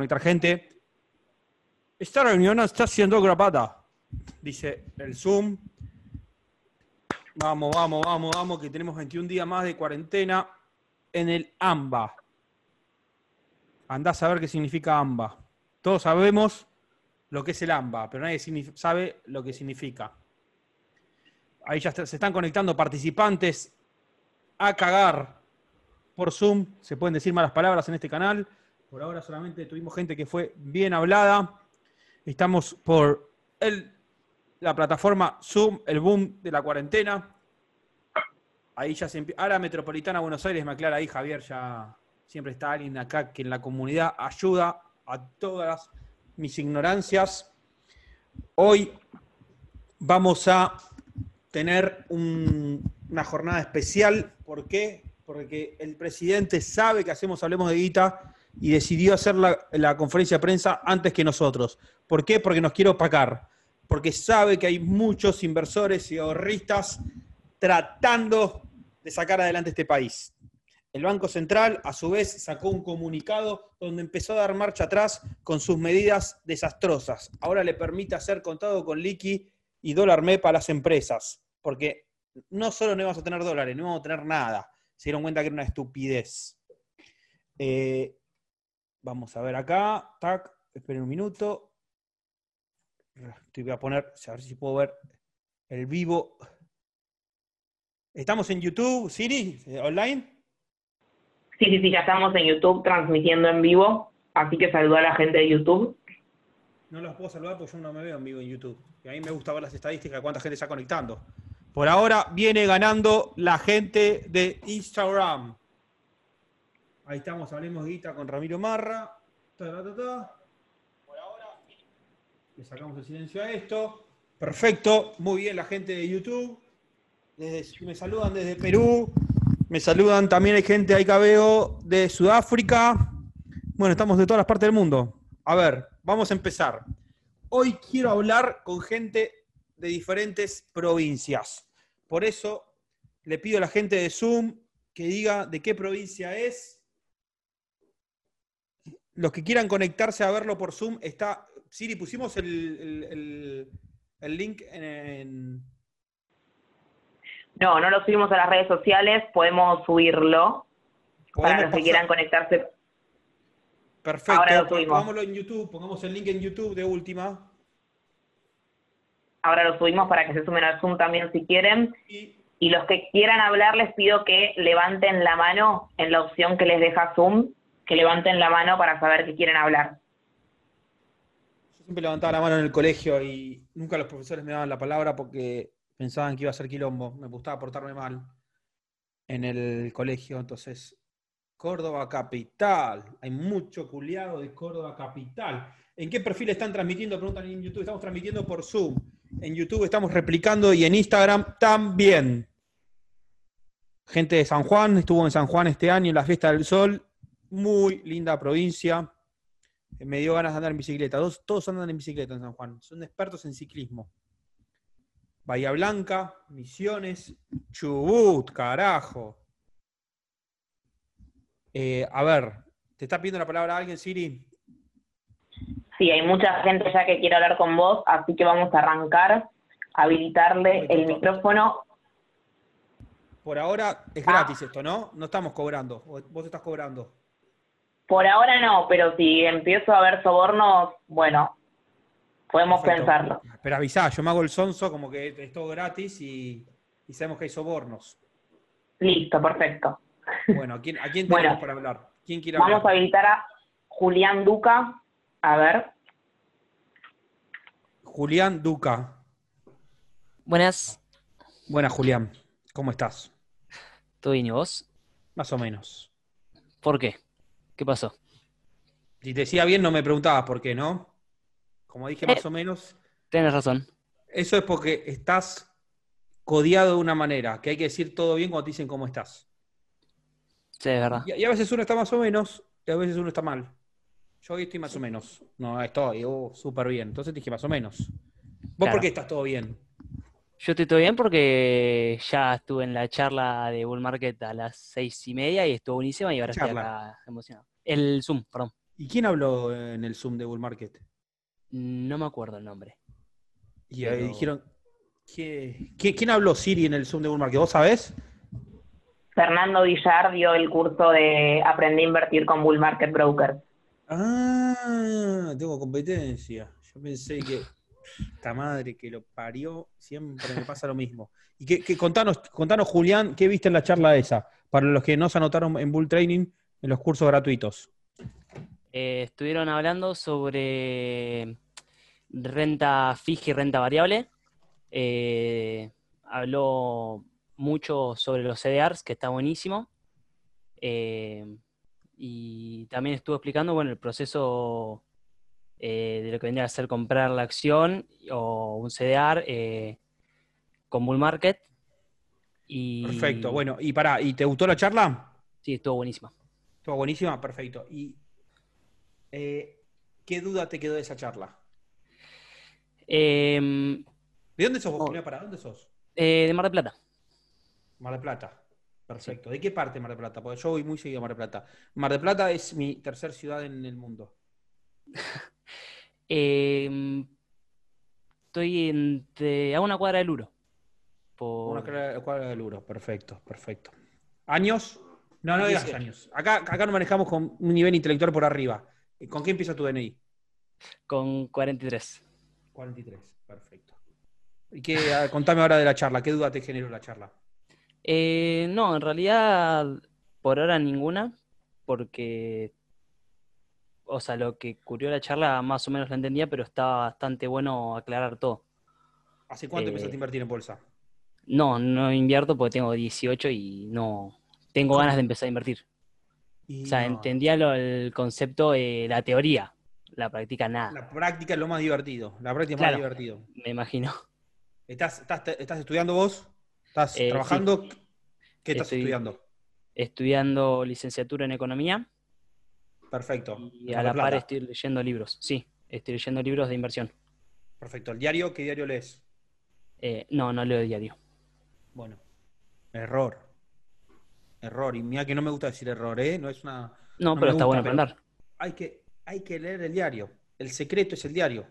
conectar gente. Esta reunión está siendo grabada, dice el Zoom. Vamos, vamos, vamos, vamos, que tenemos 21 días más de cuarentena en el AMBA. Andá a saber qué significa AMBA. Todos sabemos lo que es el AMBA, pero nadie sabe lo que significa. Ahí ya se están conectando participantes a cagar por Zoom. Se pueden decir malas palabras en este canal. Por ahora solamente tuvimos gente que fue bien hablada. Estamos por el, la plataforma Zoom, el boom de la cuarentena. Ahí ya se Ahora Metropolitana Buenos Aires, me aclara ahí Javier, ya siempre está alguien acá que en la comunidad ayuda a todas mis ignorancias. Hoy vamos a tener una jornada especial. ¿Por qué? Porque el presidente sabe que hacemos Hablemos de Guita y decidió hacer la, conferencia de prensa antes que nosotros. ¿Por qué? Porque nos quiere opacar. Porque sabe que hay muchos inversores y ahorristas tratando de sacar adelante este país. El Banco Central, a su vez, sacó un comunicado donde empezó a dar marcha atrás con sus medidas desastrosas. Ahora le permite hacer contado con liqui y dólar MEP a las empresas, porque no solo no íbamos a tener dólares, no íbamos a tener nada. Se dieron cuenta que era una estupidez. Eh, vamos a ver acá, tac, esperen un minuto. Te voy a poner, a ver si puedo ver el vivo. ¿Estamos en YouTube, Siri, eh, online? Sí, sí, sí, ya estamos en YouTube transmitiendo en vivo, así que saludo a la gente de YouTube. No los puedo saludar porque yo no me veo en vivo en YouTube. Y a mí me gusta ver las estadísticas de cuánta gente está conectando. Por ahora viene ganando la gente de Instagram. Ahí estamos, hablemos guita con Ramiro Marra. Por ahora le sacamos el silencio a esto. Perfecto, muy bien la gente de YouTube. me saludan desde Perú. Me saludan también hay gente ahí que veo de Sudáfrica. Bueno, estamos de todas las partes del mundo. A ver, vamos a empezar. Hoy quiero hablar con gente de diferentes provincias. Por eso le pido a la gente de Zoom que diga de qué provincia es. Los que quieran conectarse a verlo por Zoom, está. Siri, pusimos el, link en, No, no lo subimos a las redes sociales, podemos subirlo para los que quieran conectarse Perfecto, pongámoslo en YouTube, pongamos el link en YouTube de última. Ahora lo subimos para que se sumen al Zoom también si quieren. Y, los que quieran hablar les pido que levanten la mano en la opción que les deja Zoom, que levanten la mano para saber que quieren hablar. Yo siempre levantaba la mano en el colegio y nunca los profesores me daban la palabra porque pensaban que iba a ser quilombo. Me gustaba portarme mal en el colegio, entonces Córdoba Capital. Hay mucho culiado de Córdoba Capital. ¿En qué perfil están transmitiendo? Preguntan en YouTube. Estamos transmitiendo por Zoom. En YouTube estamos replicando y en Instagram también. Gente de San Juan, estuvo en San Juan este año en la Fiesta del Sol. Muy linda provincia. Me dio ganas de andar en bicicleta. Todos, todos andan en bicicleta en San Juan. Son expertos en ciclismo. Bahía Blanca, Misiones, Chubut, carajo. Eh, a ver, ¿te está pidiendo la palabra alguien, Siri? Sí, hay mucha gente ya que quiere hablar con vos, así que vamos a arrancar, habilitarle el micrófono. Por ahora es gratis esto, ¿no? No estamos cobrando, vos estás cobrando. Por ahora no, pero si empiezo a ver sobornos, bueno, podemos pensarlo. Pero avisá, yo me hago el sonso como que es todo gratis y sabemos que hay sobornos. Listo, perfecto. Bueno, ¿a quién, a quién tenemos para hablar? ¿Quién quiere Vamos a habilitar a Julián Duca. A ver. Julián Duca. Buenas. Buenas, Julián. ¿Cómo estás? ¿Todo bien y vos? Más o menos. ¿Por qué? ¿Qué pasó? Si te decía bien, no me preguntabas por qué, ¿no? Como dije, más eh, o menos. Tienes razón. Eso es porque estás codiado de una manera, que hay que decir todo bien cuando te dicen cómo estás. Sí, es verdad. Y, a veces uno está más o menos, y a veces uno está mal. Yo hoy estoy más o menos. No, estoy oh, súper bien. Entonces dije más o menos. ¿Vos por qué estás todo bien? Yo estoy todo bien porque ya estuve en la charla de Bull Market a las seis y media y estuvo buenísima y ahora estoy acá emocionado. El Zoom, perdón. ¿Y quién habló en el Zoom de Bull Market? No me acuerdo el nombre. Y ahí dijeron, ¿quién habló Siri en el Zoom de Bull Market? ¿Vos sabés? Fernando Villar dio el curso de Aprendí a invertir con Bull Market Broker. Ah, tengo competencia. Yo pensé que esta madre que lo parió, siempre me pasa lo mismo. Y que, contanos, contanos, Julián, ¿qué viste en la charla esa? Para los que no se anotaron en Bull Training, en los cursos gratuitos. Eh, estuvieron hablando sobre renta fija y renta variable. Eh, habló mucho sobre los CDRs, que está buenísimo. Eh, y también estuvo explicando bueno, el proceso de lo que vendría a ser comprar la acción o un CDR con Bull Market. Y... Perfecto, bueno, y para, ¿y te gustó la charla? Sí, estuvo buenísima. Estuvo buenísima, perfecto. ¿Y eh, qué duda te quedó de esa charla? Em, ¿De dónde sos vos, ¿Para dónde sos? Eh, de Mar del Plata. Mar del Plata. Perfecto. ¿De qué parte de Mar del Plata? Porque yo voy muy seguido a Mar del Plata. Mar del Plata es mi tercer ciudad en el mundo. Em, estoy entre, a una cuadra del Uro. Una cuadra del Uro, perfecto, perfecto. ¿Años? No, no digas años. Acá, acá nos manejamos con un nivel intelectual por arriba. ¿Con qué empieza tu DNI? Con 43. 43, perfecto. ¿Y qué, contame ahora de la charla? ¿Qué duda te generó la charla? Eh, no, en realidad por ahora ninguna, porque, o sea, lo que ocurrió la charla más o menos la entendía, pero estaba bastante bueno aclarar todo. ¿Hace cuánto eh, empezaste a invertir en bolsa? No, no invierto porque tengo 18 y no tengo ganas de empezar a invertir o sea, entendía el concepto, de la teoría, la práctica nada. La práctica es lo más divertido, la práctica es más divertido. Me imagino. ¿Estás, estás, estudiando vos? ¿Estás eh, trabajando? ¿Qué estás estudiando? Estudiando licenciatura en economía. Perfecto. Y a la par estoy leyendo libros, sí, estoy leyendo libros de inversión. Perfecto. ¿El diario? ¿Qué diario lees? Eh, no, no leo diario. Bueno, error error. Y mira que no me gusta decir error, ¿eh? No es una. No, pero está bueno aprender. Hay que, hay que leer el diario. El secreto es el diario.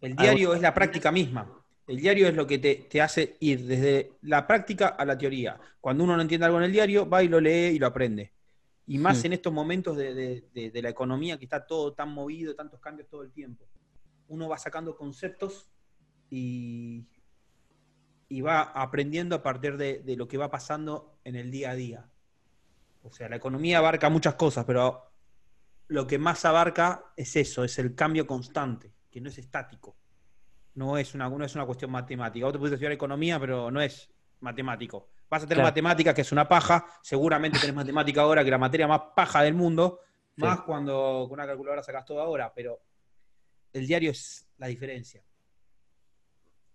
El diario es la práctica misma. El diario es lo que te, hace ir desde la práctica a la teoría. Cuando uno no entiende algo en el diario, va y lo lee y lo aprende. Y más en estos momentos de, de, la economía que está todo tan movido, tantos cambios todo el tiempo. Uno va sacando conceptos y, y va aprendiendo a partir de, lo que va pasando en el día a día. O sea, la economía abarca muchas cosas, pero lo que más abarca es eso, es el cambio constante, que no es estático. No es una, no es una cuestión matemática. Vos te puedes estudiar economía, pero no es matemático. Vas a tener matemática, que es una paja. Seguramente tenés matemática ahora, que la materia más paja del mundo. Más cuando con una calculadora sacas todo ahora, pero el diario es la diferencia.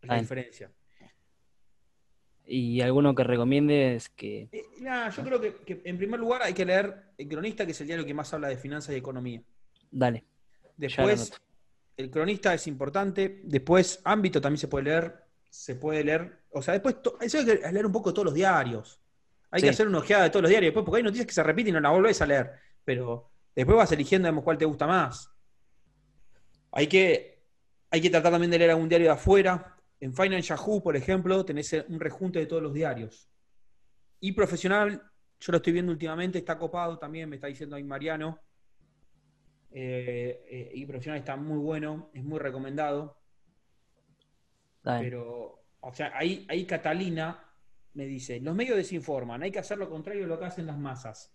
Es la diferencia. ¿Y alguno que recomiendes que...? Eh, yo creo que, en primer lugar hay que leer El Cronista, que es el diario que más habla de finanzas y economía. Dale. Después, El Cronista es importante. Después, Ámbito también se puede leer. Se puede leer. O sea, después, eso hay que leer un poco todos los diarios. Hay que hacer una ojeada de todos los diarios después, porque hay noticias que se repiten y no las volvés a leer. Pero después vas eligiendo, digamos, cuál te gusta más. Hay que, hay que tratar también de leer algún diario de afuera en Finance Yahoo, por ejemplo, tenés un rejunte de todos los diarios. Y profesional, yo lo estoy viendo últimamente, está copado también, me está diciendo ahí Mariano. Eh, eh, y profesional está muy bueno, es muy recomendado. Pero, o sea, ahí, ahí Catalina me dice, los medios desinforman, hay que hacer lo contrario de lo que hacen las masas.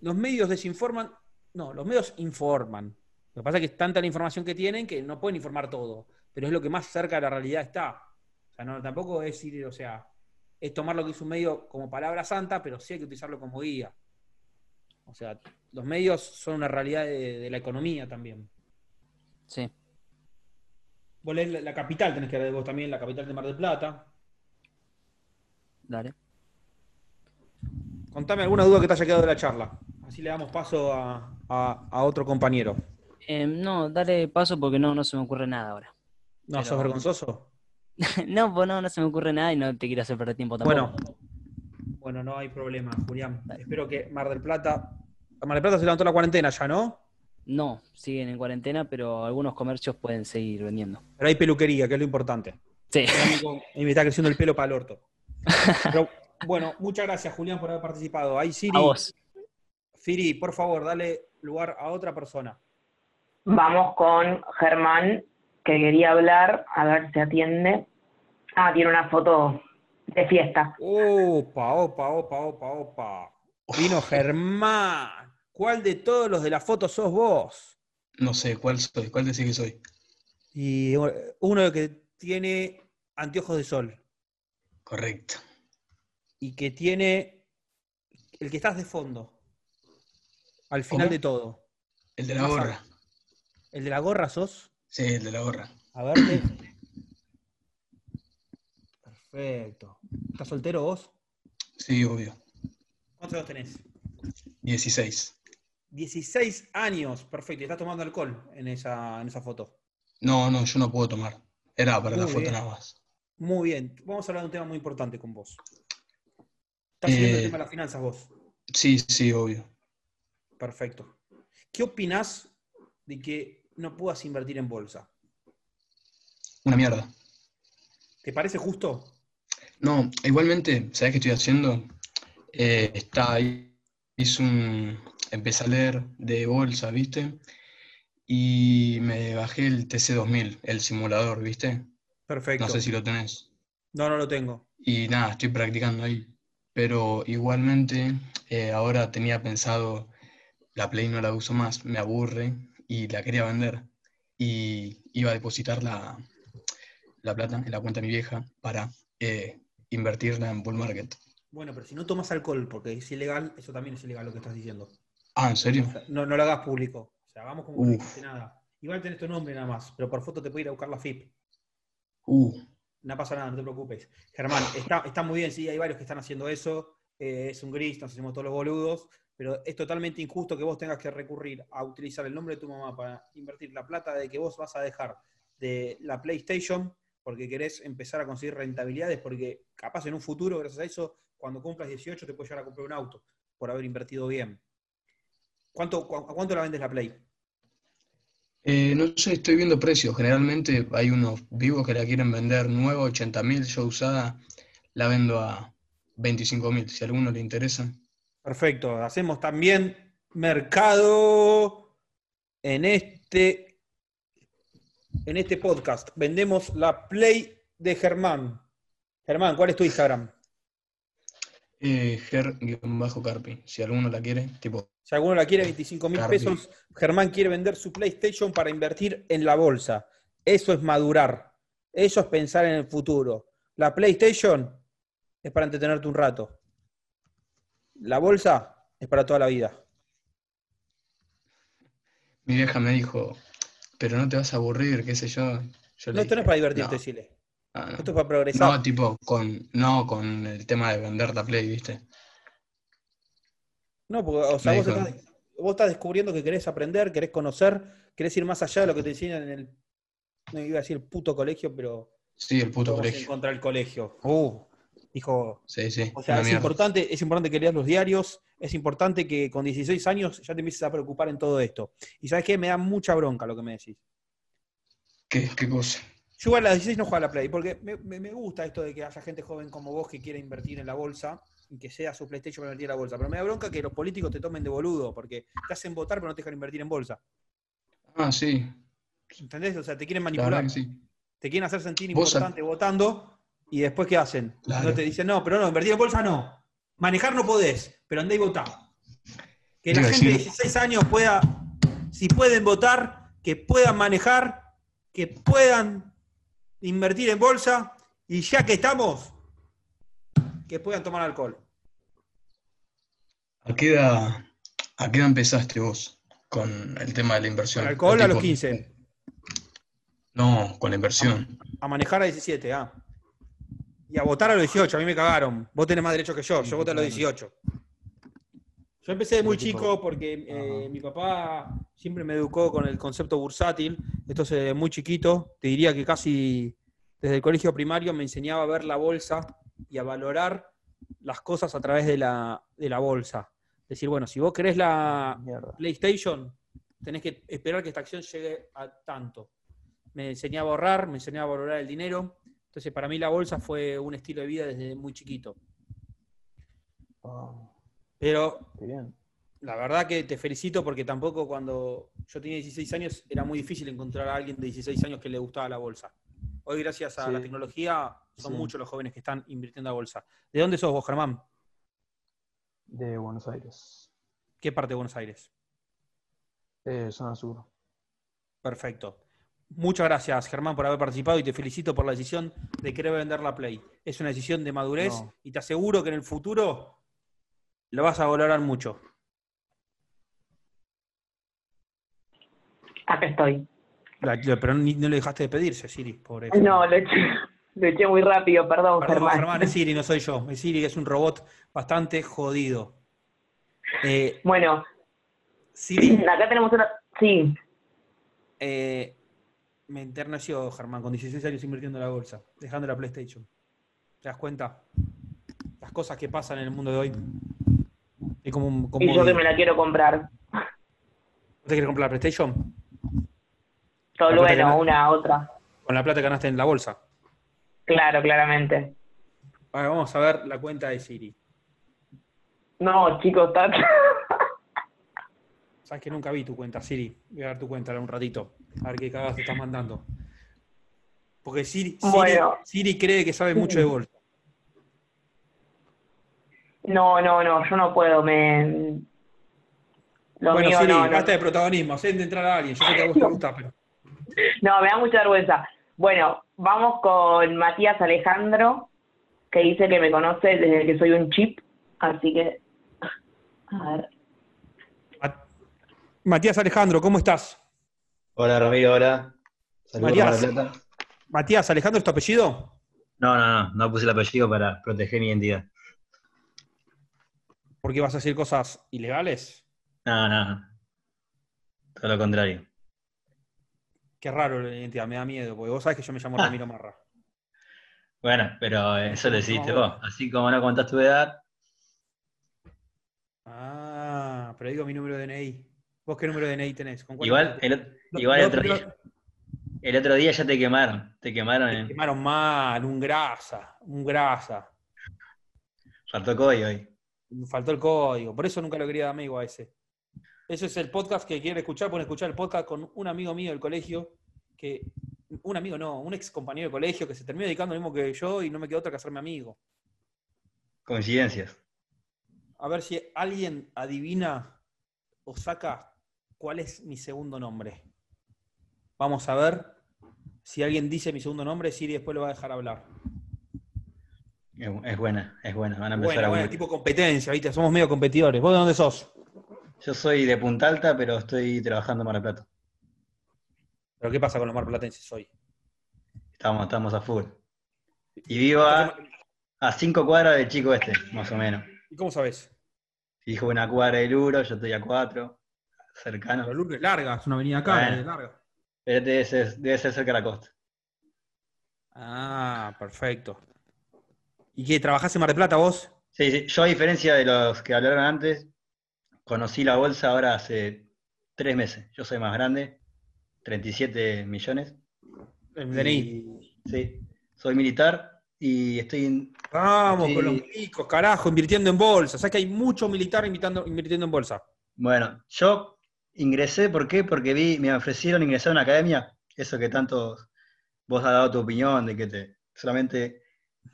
Los medios desinforman, no, los medios informan. Lo que pasa es que es tanta la información que tienen que no pueden informar todo pero es lo que más cerca de la realidad está. O sea, no, tampoco es ir, o sea, es tomar lo que es un medio como palabra santa, pero sí hay que utilizarlo como guía. O sea, los medios son una realidad de, la economía también. Sí. Vos lees la, capital, tenés que leer vos también la capital de Mar del Plata. Dale. Contame alguna duda que te haya quedado de la charla. Así le damos paso a, otro compañero. Em, no, dale paso porque no, no se me ocurre nada ahora. No, ¿sos vergonzoso? no, pues no, no se me ocurre nada y no te quiero hacer perder tiempo tampoco. Bueno, bueno, no hay problema, Julián. Espero que Mar del Plata. Mar del Plata se levantó la cuarentena ya, ¿no? No, siguen en cuarentena, pero algunos comercios pueden seguir vendiendo. Pero hay peluquería, que es lo importante. Sí. Y me está creciendo el pelo para el orto. Pero, bueno, muchas gracias, Julián, por haber participado. Ahí, Siri. A vos. Siri, por favor, dale lugar a otra persona. Vamos con Germán, que quería hablar, a ver si atiende. Ah, tiene una foto de fiesta. Opa, opa, opa, opa, opa. Vino Germán. ¿Cuál de todos los de la foto sos vos? No sé, ¿cuál soy? ¿Cuál decís que soy? Y uno que tiene anteojos de sol. Correcto. Y que tiene el que estás de fondo. Al final ¿Cómo? de todo. El de la gorra. ¿El de la gorra sos? Sí, el de la gorra. A verte. Perfecto. ¿Estás soltero vos? Sí, obvio. ¿Cuántos años tenés? 16. 16 años. Perfecto. Y estás tomando alcohol en esa, en esa foto. No, no, yo no puedo tomar. Era para la foto bien. nada más. Muy bien. Vamos a hablar de un tema muy importante con vos. ¿Estás siguiendo el Eh, tema de las finanzas vos? Sí, sí, obvio. Perfecto. ¿Qué opinás de que no puedas invertir en bolsa? Una mierda. ¿Te parece justo? No, igualmente, ¿sabes qué estoy haciendo? Eh, está ahí, hice un, empecé a leer de bolsa, ¿viste? Y me bajé el TC2000, el simulador, ¿viste? Perfecto. No sé si lo tenés. No, no lo tengo. Y nada, estoy practicando ahí. Pero igualmente, eh, ahora tenía pensado, la Play no la uso más, me aburre y la quería vender. Y iba a depositar la, la plata en la cuenta de mi vieja para eh, invertirla en bull market. Bueno, pero si no tomas alcohol porque es ilegal, eso también es ilegal lo que estás diciendo. Ah, ¿en serio? no, no lo hagas público. O sea, hagamos como que no dijiste nada. Igual tenés tu nombre nada más, pero por foto te puede ir a buscar la FIP. Uh, No pasa nada, no te preocupes. Germán, está, está muy bien, sí, hay varios que están haciendo eso. eh, es un gris, nos hacemos todos los boludos, pero es totalmente injusto que vos tengas que recurrir a utilizar el nombre de tu mamá para invertir la plata de que vos vas a dejar de la PlayStation porque querés empezar a conseguir rentabilidades, porque capaz en un futuro, gracias a eso, cuando cumplas 18 te puedes llegar a comprar un auto por haber invertido bien. ¿Cuánto, cu- ¿A cuánto la vendes la Play? eh, no sé, estoy viendo precios. Generalmente hay unos vivos que la quieren vender nueva, 80 mil, yo usada, la vendo a 25 mil. Si a alguno le interesa. Perfecto. Hacemos también mercado en este, en este podcast. Vendemos la Play de Germán. Germán, ¿cuál es tu Instagram? Eh, Ger-Carpi, si alguno la quiere, tipo, Si alguno la quiere, 25 mil pesos. Germán quiere vender su PlayStation para invertir en la bolsa. Eso es madurar. Eso es pensar en el futuro. La PlayStation es para entretenerte un rato. La bolsa es para toda la vida. mi vieja me dijo, pero no te vas a aburrir, qué sé yo. No, esto no es para divertirte, no, Chile. ah, no. Esto es para progresar. No, tipo, con, no con el tema de vender la Play, ¿viste? No, porque, o sea, vos estás, vos estás descubriendo que querés aprender, querés conocer, querés ir más allá de lo que te enseñan en el, no iba a decir puto colegio, pero Sí, el puto colegio. contra del colegio. Uh, dijo, Sí, sí, o sea, es mierda. importante, es importante que leas los diarios, es importante que con 16 años ya te empieces a preocupar en todo esto. Y sabes qué, me da mucha bronca lo que me decís. ¿Qué, qué cosa? Yo a las 16 no juego a la Play, porque me, me- me gusta esto de que haya gente joven como vos que quiera invertir en la bolsa y que sea su PlayStation para invertir en la bolsa. Pero me da bronca que los políticos te tomen de boludo, porque te hacen votar pero no te dejan invertir en bolsa. Ah, sí, ¿Entendés? O sea, te quieren la manipular. sí. Te quieren hacer sentir importante votando y después ¿qué hacen? Claro. No te dicen, no, pero no, invertir en bolsa no. Manejar no podés, pero andá y votá. Que la a gente de decir- 16 años pueda, si pueden votar, que puedan manejar, que puedan invertir en bolsa y ya que estamos, que puedan tomar alcohol. ¿A qué edad, a qué edad empezaste vos con el tema de la inversión? Con alcohol a los tipo- 15, No, con la inversión. a manejar a 17, ah. Y a votar a los 18, a mí me cagaron. Vos tenés más derecho que yo, yo voté a los 18. Yo empecé de muy chico porque eh, mi papá siempre me educó con el concepto bursátil. Entonces, muy chiquito, te diría que casi desde el colegio primario me enseñaba a ver la bolsa y a valorar las cosas a través de la, de la bolsa. Decir, bueno, si vos querés la Mierda. PlayStation, tenés que esperar que esta acción llegue a tanto. Me enseñaba a ahorrar, me enseñaba a valorar el dinero. Entonces, para mí la bolsa fue un estilo de vida desde muy chiquito. Pero la verdad que te felicito porque tampoco cuando yo tenía 16 años era muy difícil encontrar a alguien de 16 años que le gustaba la bolsa. Hoy, gracias a la tecnología, son muchos los jóvenes que están invirtiendo a bolsa. ¿De dónde sos vos, Germán? De Buenos Aires. ¿Qué parte de Buenos Aires? Eh, zona sur. Perfecto. Muchas gracias, Germán, por haber participado y te felicito por la decisión de querer vender la Play. Es una decisión de madurez y te aseguro que en el futuro lo vas a valorar mucho. Acá estoy. pero no le dejaste de pedirse, Siri, por No, lo eché, lo eché muy rápido, perdón, perdón Germán. es Siri, no soy yo. Es Siri, es un robot bastante jodido. Eh, bueno. Siri. Acá tenemos una. Sí. Eh, me enterneció Germán con 16 años invirtiendo en la bolsa, dejando la PlayStation. ¿Te das cuenta? Las cosas que pasan en el mundo de hoy. y yo que me la quiero comprar. ¿No te quieres comprar la PlayStation? Solo bueno, una, otra. Con la plata que ganaste en la bolsa. Claro, claramente. vamos a ver la cuenta de Siri. No, chicos, está... Sabes que nunca vi tu cuenta, Siri. Voy a ver tu cuenta un ratito. A ver qué cagadas te estás mandando. Porque Siri, Siri, cree que sabe mucho de bolsa. No, no, no, yo no puedo. Me... bueno, Siri, no, basta de protagonismo. Sé de entrar a alguien. Yo sé que a vos te gusta, pero. No, me da mucha vergüenza. Bueno, vamos con Matías Alejandro, que dice que me conoce desde que soy un chip. Así que. A ver. Matías Alejandro, ¿cómo estás? Hola Ramiro, hola. Saludos Matías, Matías Alejandro, ¿es tu apellido? No, no, no, no puse el apellido para proteger mi identidad. ¿Por qué vas a decir cosas ilegales? No, no. Todo lo contrario. Qué raro la identidad, me da miedo, porque vos sabés que yo me llamo ah. Ramiro Marra. Bueno, pero eso lo hiciste vos. Así como no contás tu edad. Ah, pero digo mi número de DNI. ¿Vos qué número de DNI tenés? igual, el, igual el, otro día, el otro día ya te quemaron. Te quemaron. Te quemaron mal, un grasa, un grasa. Faltó código ahí. Faltó el código. Por eso nunca lo quería dar amigo a ese. Ese es el podcast que quiere escuchar. Pueden escuchar el podcast con un amigo mío del colegio que. Un amigo no, un ex compañero de colegio que se terminó dedicando lo mismo que yo y no me quedó otra que hacerme amigo. Coincidencias. A ver si alguien adivina o saca cuál es mi segundo nombre. Vamos a ver si alguien dice mi segundo nombre, Siri después lo va a dejar hablar. Es buena, es buena. Van a empezar buena, tipo competencia, ¿viste? Somos medio competidores. ¿Vos de dónde sos? Yo soy de Punta Alta, pero estoy trabajando en Mar del Plata. ¿Pero qué pasa con los marplatenses hoy? Estamos, estamos a full. Y vivo a, cinco cuadras del chico este, más o menos. ¿Y cómo sabes? Dijo una cuadra de Luro, yo estoy a cuatro cercano. Pero es larga, es una avenida acá, es larga. debe ser, debe ser cerca de la costa. Ah, perfecto. ¿Y qué? ¿Trabajás en Mar del Plata vos? Sí, sí, yo a diferencia de los que hablaron antes, conocí la bolsa ahora hace tres meses. Yo soy más grande, 37 millones. DNI. Sí, soy militar y estoy... Vamos con los milicos, carajo, invirtiendo en bolsa. ¿Sabes que hay mucho militar invirtiendo en bolsa? Bueno, yo Ingresé, ¿por qué? Porque vi, me ofrecieron ingresar a una academia, eso que tanto vos has dado tu opinión, de que te solamente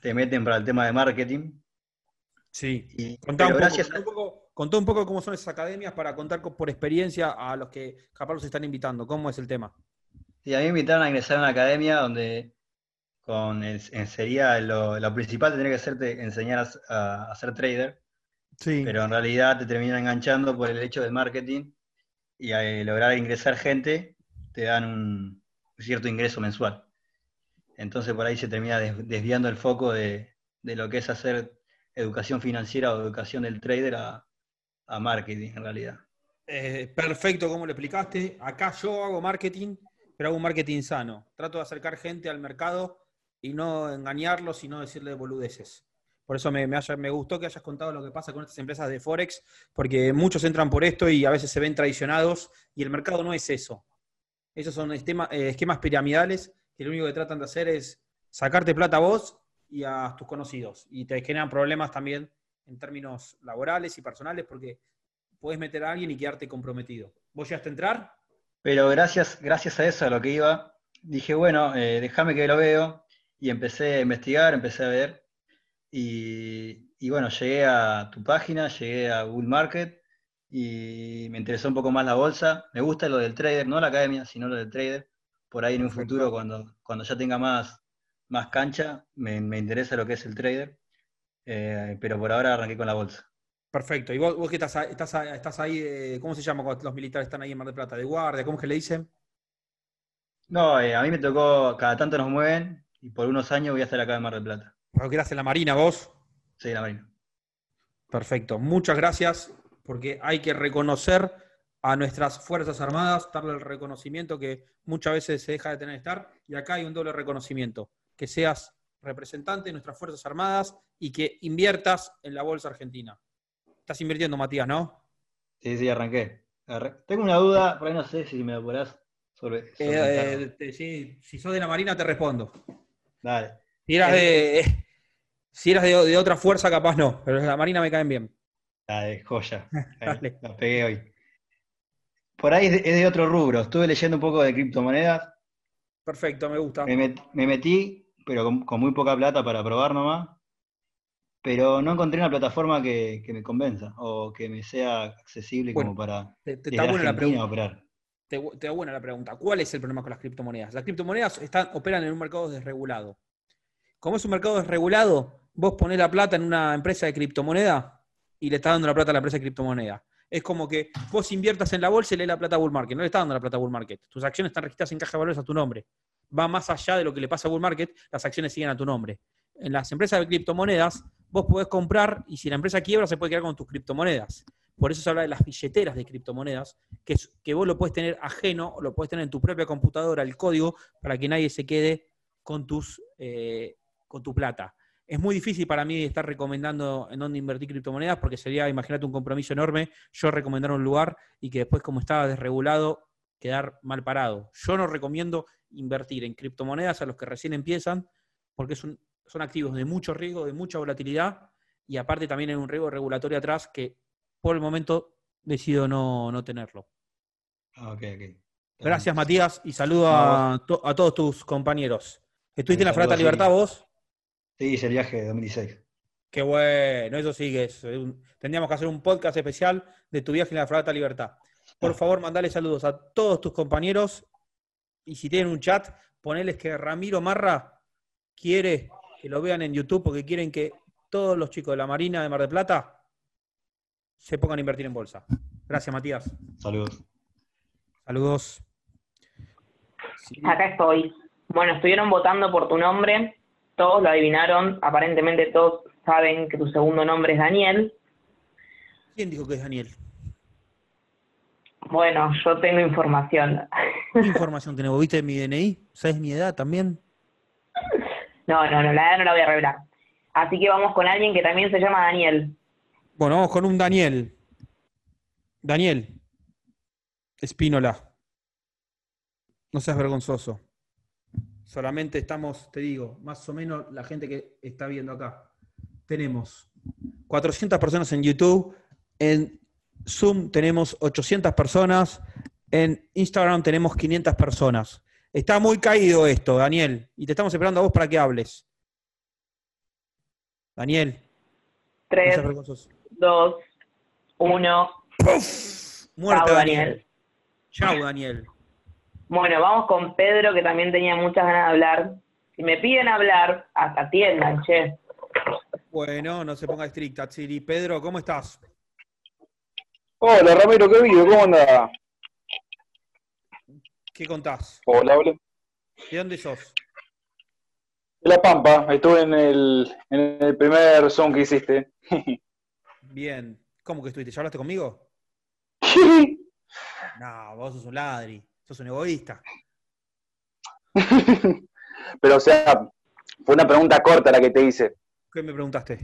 te meten para el tema de marketing. Sí, y, contá, un poco, contá, un poco, cómo son esas academias para contar por experiencia a los que capaz los están invitando, cómo es el tema. Sí, a mí me invitaron a ingresar a una academia donde con sería lo, principal tendría que hacerte enseñar a, a, ser trader, sí. pero en realidad te terminan enganchando por el hecho del marketing y al lograr ingresar gente, te dan un cierto ingreso mensual. Entonces por ahí se termina desviando el foco de, lo que es hacer educación financiera o educación del trader a, marketing en realidad. Eh, perfecto, como lo explicaste. Acá yo hago marketing, pero hago un marketing sano. Trato de acercar gente al mercado y no engañarlos y no decirle boludeces. Por eso me, gustó que hayas contado lo que pasa con estas empresas de Forex, porque muchos entran por esto y a veces se ven traicionados y el mercado no es eso. Esos son eh, esquemas piramidales que lo único que tratan de hacer es sacarte plata a vos y a tus conocidos. Y te generan problemas también en términos laborales y personales porque puedes meter a alguien y quedarte comprometido. ¿Vos llegaste a entrar? Pero gracias, gracias a eso, a lo que iba, dije, bueno, eh, déjame que lo veo. Y empecé a investigar, empecé a ver. Y, bueno, llegué a tu página, llegué a Google Market y me interesó un poco más la bolsa. Me gusta lo del trader, no la academia, sino lo del trader. Por ahí en un futuro, cuando, cuando ya tenga más, más cancha, me, interesa lo que es el trader. Eh, pero por ahora arranqué con la bolsa. Perfecto. ¿Y vos, vos que estás, estás, estás ahí, eh, cómo se llama cuando los militares están ahí en Mar del Plata? ¿De guardia? ¿Cómo es que le dicen? No, eh, a mí me tocó, cada tanto nos mueven y por unos años voy a estar acá en Mar del Plata. ¿Pero que eras en la Marina vos? Sí, la Marina. Perfecto. Muchas gracias, porque hay que reconocer a nuestras Fuerzas Armadas, darle el reconocimiento que muchas veces se deja de tener estar, y acá hay un doble reconocimiento, que seas representante de nuestras Fuerzas Armadas y que inviertas en la Bolsa Argentina. Estás invirtiendo, Matías, ¿no? Sí, sí, arranqué. Tengo una duda, por ahí no sé si me apurás sobre... Eh, eh, si sos de la Marina te respondo. Dale. Si eras de, si eras de, otra fuerza, capaz no, pero la Marina me caen bien. La de joya. la pegué hoy. Por ahí es de, otro rubro. Estuve leyendo un poco de criptomonedas. Perfecto, me gusta. Me, metí, pero con, muy poca plata para probar nomás. Pero no encontré una plataforma que, me convenza o que me sea accesible como para te, te está buena la pregunta. operar. Te, te, da buena la pregunta. ¿Cuál es el problema con las criptomonedas? Las criptomonedas están, operan en un mercado desregulado. Como es un mercado desregulado, vos ponés la plata en una empresa de criptomoneda y le estás dando la plata a la empresa de criptomoneda. Es como que vos inviertas en la bolsa y le la plata a Bull Market. No le estás dando la plata a Bull Market. Tus acciones están registradas en caja de valores a tu nombre. Va más allá de lo que le pasa a Bull Market, las acciones siguen a tu nombre. En las empresas de criptomonedas, vos podés comprar y si la empresa quiebra, se puede quedar con tus criptomonedas. Por eso se habla de las billeteras de criptomonedas, que, que vos lo puedes tener ajeno lo puedes tener en tu propia computadora, el código, para que nadie se quede con tus eh, con tu plata. Es muy difícil para mí estar recomendando en dónde invertir criptomonedas porque sería, imagínate, un compromiso enorme yo recomendar un lugar y que después, como estaba desregulado, quedar mal parado. Yo no recomiendo invertir en criptomonedas a los que recién empiezan porque son, son activos de mucho riesgo, de mucha volatilidad y aparte también en un riesgo regulatorio atrás que por el momento decido no, no tenerlo. Ah, Gracias, Matías, y saludo a, a todos tus compañeros. ¿Estuviste en la Frata Libertad vos? Sí, hice el viaje de 2016. Qué bueno, eso sí que es. Tendríamos que hacer un podcast especial de tu viaje en la Fragata Libertad. Por favor, mandale saludos a todos tus compañeros y si tienen un chat, poneles que Ramiro Marra quiere que lo vean en YouTube porque quieren que todos los chicos de la Marina de Mar del Plata se pongan a invertir en bolsa. Gracias, Matías. Saludos. Saludos. Acá estoy. Bueno, estuvieron votando por tu nombre todos lo adivinaron, aparentemente todos saben que tu segundo nombre es Daniel. ¿Quién dijo que es Daniel? Bueno, yo tengo información. ¿Qué información tenés? ¿Viste mi DNI? ¿Sabes mi edad también? No, no, no, la edad no la voy a revelar. Así que vamos con alguien que también se llama Daniel. Bueno, vamos con un Daniel. Daniel. Espínola. No seas vergonzoso. Solamente estamos, te digo, más o menos la gente que está viendo acá. Tenemos 400 personas en YouTube, en Zoom tenemos 800 personas, en Instagram tenemos 500 personas. Está muy caído esto, Daniel, y te estamos esperando a vos para que hables. Daniel. 3, 2, 1. Muerte, Daniel. Chao, Daniel. Bueno, vamos con Pedro, que también tenía muchas ganas de hablar. Si me piden hablar, hasta atiendan, che. Bueno, no se ponga estricta, Chiri. Pedro, ¿cómo estás? Hola, Ramiro, ¿qué vivo? ¿Cómo andás? ¿Qué contás? Hola, hola. ¿De dónde sos? De La Pampa, estuve en el, en el primer son que hiciste. Bien. ¿Cómo que estuviste? ¿Ya hablaste conmigo? no, vos sos un ladri. Sos un egoísta. Pero, o sea, fue una pregunta corta la que te hice. ¿Qué me preguntaste?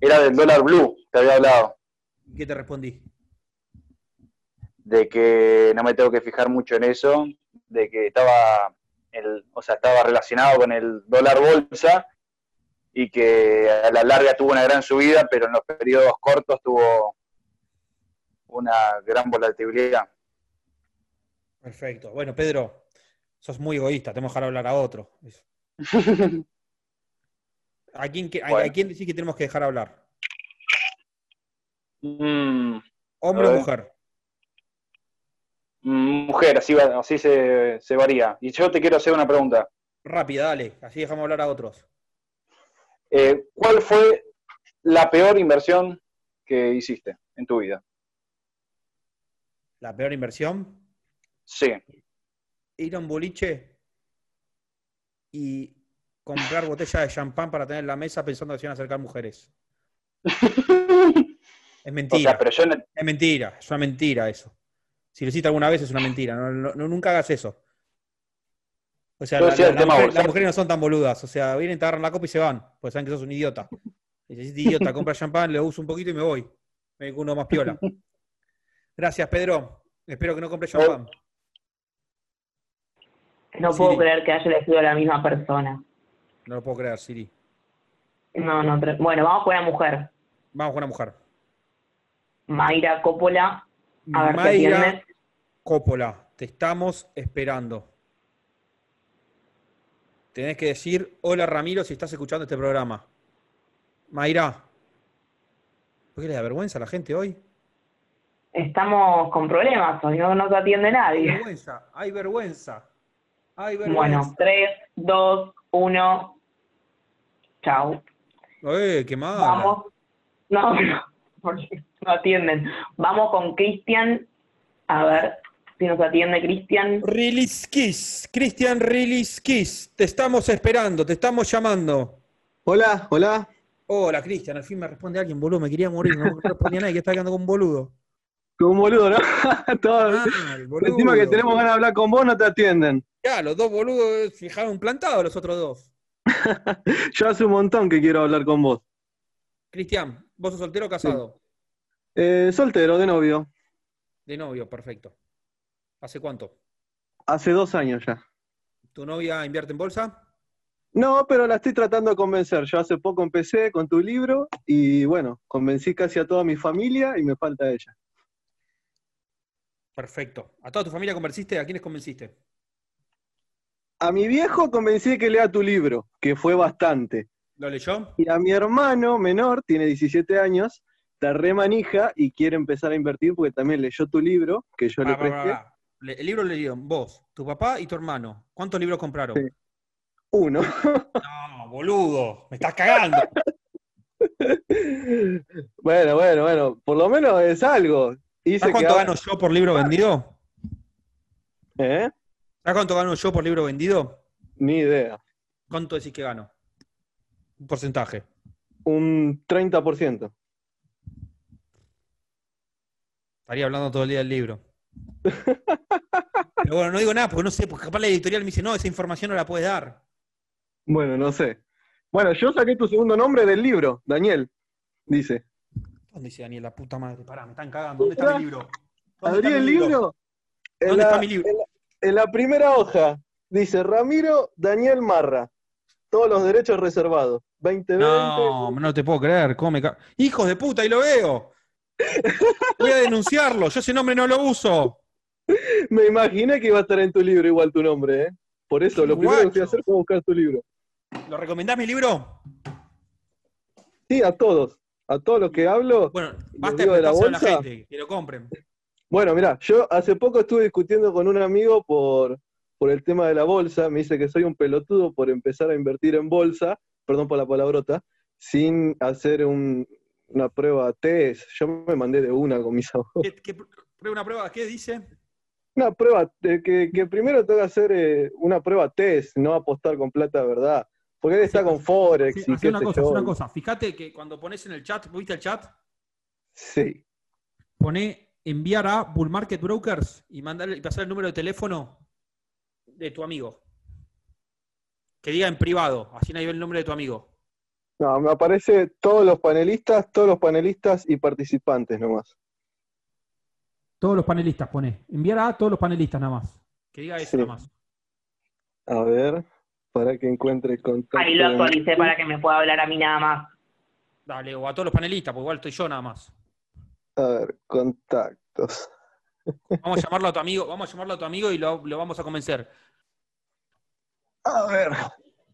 era del dólar blue, te había hablado. ¿Qué te respondí? De que no me tengo que fijar mucho en eso, de que estaba, el, o sea, estaba relacionado con el dólar bolsa y que a la larga tuvo una gran subida, pero en los periodos cortos tuvo una gran volatilidad. Perfecto. Bueno, Pedro, sos muy egoísta, tenemos que dejar hablar a otro. ¿A quién, a, quién decís que tenemos que dejar hablar? Mm, ¿Hombre o mujer? Mm, mujer, así, así se, se, varía. Y yo te quiero hacer una pregunta. Rápida, dale, así dejamos hablar a otros. Eh, ¿Cuál fue la peor inversión que hiciste en tu vida? ¿La peor inversión? Sí. Ir a un boliche y comprar botellas de champán para tener en la mesa pensando que se iban a acercar mujeres. es mentira. Es mentira, es una mentira eso. Si lo hiciste alguna vez es una mentira. No, nunca hagas eso. O sea, las mujeres no son tan boludas. O sea, vienen, te agarran la copa y se van. Porque saben que sos un idiota. Y si idiota, compra champán, le uso un poquito y me voy. Me uno más piola. Gracias, Pedro. Espero que no compre champán. No puedo creer que haya elegido a la misma persona. No lo puedo creer, Siri. No, no. Bueno, vamos con una mujer. Vamos con una mujer. Mayra Coppola. A ver Mayra Coppola, te estamos esperando. Tenés que decir, hola Ramiro, si estás escuchando este programa. Mayra. ¿Por qué le da vergüenza a la gente hoy? Estamos con problemas, hoy no nos atiende nadie. Hay vergüenza, hay vergüenza. Bueno, 3, 2, 1. Chao. ¡Eh, qué mal! Vamos. No, no, no atienden. Vamos con Cristian. A ver si nos atiende Cristian. Release Kiss. Cristian Release Kiss. Te estamos esperando, te estamos llamando. Hola, hola. Hola, Cristian. Al fin me responde alguien, boludo. Me quería morir. No respondía nadie que está quedando con un boludo. Con un boludo, ¿no? Todo, Encima que tenemos ganas de hablar con vos, no te atienden. Ya, los dos boludos fijaron plantado los otros dos. Yo hace un montón que quiero hablar con vos. Cristian, ¿vos sos soltero o casado? Eh, soltero, de novio. De novio, perfecto. ¿Hace cuánto? Hace dos años ya. ¿Tu novia invierte en bolsa? No, pero la estoy tratando de convencer. Yo hace poco empecé con tu libro y bueno, convencí casi a toda mi familia y me falta ella. Perfecto. ¿A toda tu familia convenciste? ¿A quiénes convenciste? A mi viejo convencí que lea tu libro, que fue bastante. ¿Lo leyó? Y a mi hermano menor, tiene 17 años, está re manija y quiere empezar a invertir porque también leyó tu libro, que yo le presté. El libro lo leyeron vos, tu papá y tu hermano. ¿Cuántos libros compraron? Uno. No, boludo, me estás cagando. bueno, bueno, bueno, por lo menos es algo. ¿Sabes cuánto gano yo por libro vendido? ¿Eh? ¿Sabes cuánto gano yo por libro vendido? Ni idea. ¿Cuánto decís que gano? Un porcentaje. Un 30%. Estaría hablando todo el día del libro. Pero bueno, no digo nada porque no sé, porque capaz la editorial me dice, no, esa información no la puedes dar. Bueno, no sé. Bueno, yo saqué tu segundo nombre del libro, Daniel, dice. ¿Dónde dice Daniel? La puta madre, pará, me están cagando. ¿Dónde está mi libro? ¿Abrí el libro? ¿Dónde está mi libro? En la, primera hoja dice Ramiro Daniel Marra. Todos los derechos reservados. 2020. No, no te puedo creer. ¿Cómo me Hijos de puta, ahí lo veo. Voy a denunciarlo. Yo ese nombre no lo uso. Me imaginé que iba a estar en tu libro igual tu nombre, ¿eh? Por eso, lo primero que fui a hacer fue buscar tu libro. ¿Lo recomendás mi libro? Sí, a todos a todo lo que hablo. Bueno, basta de, la, bolsa, la gente, que lo compren. Bueno, mira, yo hace poco estuve discutiendo con un amigo por, por el tema de la bolsa. Me dice que soy un pelotudo por empezar a invertir en bolsa, perdón por la palabrota, sin hacer una prueba test. Yo me mandé de una con mis abogados. ¿Qué, una prueba? ¿Qué dice? Una prueba, que, que primero tengo que hacer eh, una prueba test, no apostar con plata de verdad. Porque él está con Forex y una cosa, una cosa. Fíjate que cuando pones en el chat, ¿viste el chat? Sí. Pone enviar a Bull Market Brokers y mandarle y pasar el número de teléfono de tu amigo. Que diga en privado, así nadie ve el nombre de tu amigo. No, me aparece todos los panelistas, todos los panelistas y participantes nomás. Todos los panelistas, pone. Enviar a todos los panelistas nada más. Que diga eso nada más. A ver, para que encuentre el contacto. Ahí lo actualicé para que me pueda hablar a mí nada más. Dale, o a todos los panelistas, porque igual estoy yo nada más. A ver, contactos. Vamos a llamarlo a tu amigo, vamos a llamarlo a tu amigo y lo, lo vamos a convencer. A ver,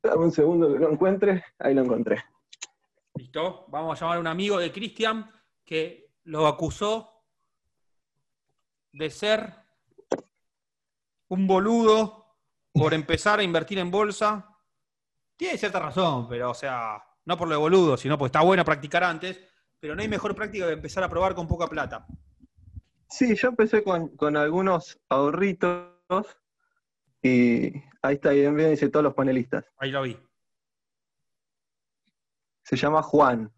dame un segundo que lo encuentre. Ahí lo encontré. ¿Listo? Vamos a llamar a un amigo de Cristian que lo acusó de ser un boludo por empezar a invertir en bolsa. Tiene cierta razón, pero o sea, no por lo de boludo, sino porque está bueno practicar antes, pero no hay mejor práctica que empezar a probar con poca plata. Sí, yo empecé con, algunos ahorritos y ahí está, bien, bien dice todos los panelistas. Ahí lo vi. Se llama Juan.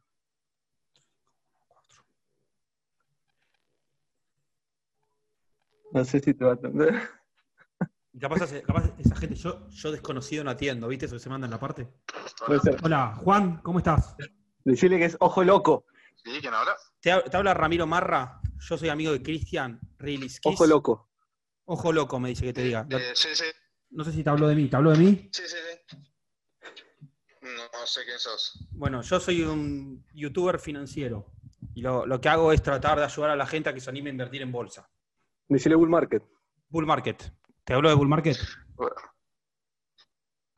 No sé si te va a atender. Capaz, esa gente, yo, yo desconocido no atiendo, ¿viste? Eso que se manda en la parte. Hola, Juan, ¿cómo estás? Decirle que es ojo loco. ¿Sí? ¿Quién habla? Te, habla Ramiro Marra, yo soy amigo de Cristian Rilis. Ojo loco. Ojo loco, me dice que te diga. Eh, sí, sí. No sé si te habló de mí, ¿te habló de mí? Sí, sí, sí. No, sé quién sos. Bueno, yo soy un youtuber financiero y lo, que hago es tratar de ayudar a la gente a que se anime a invertir en bolsa. Decirle Bull Market. Bull Market. ¿Te habló de Bull Market?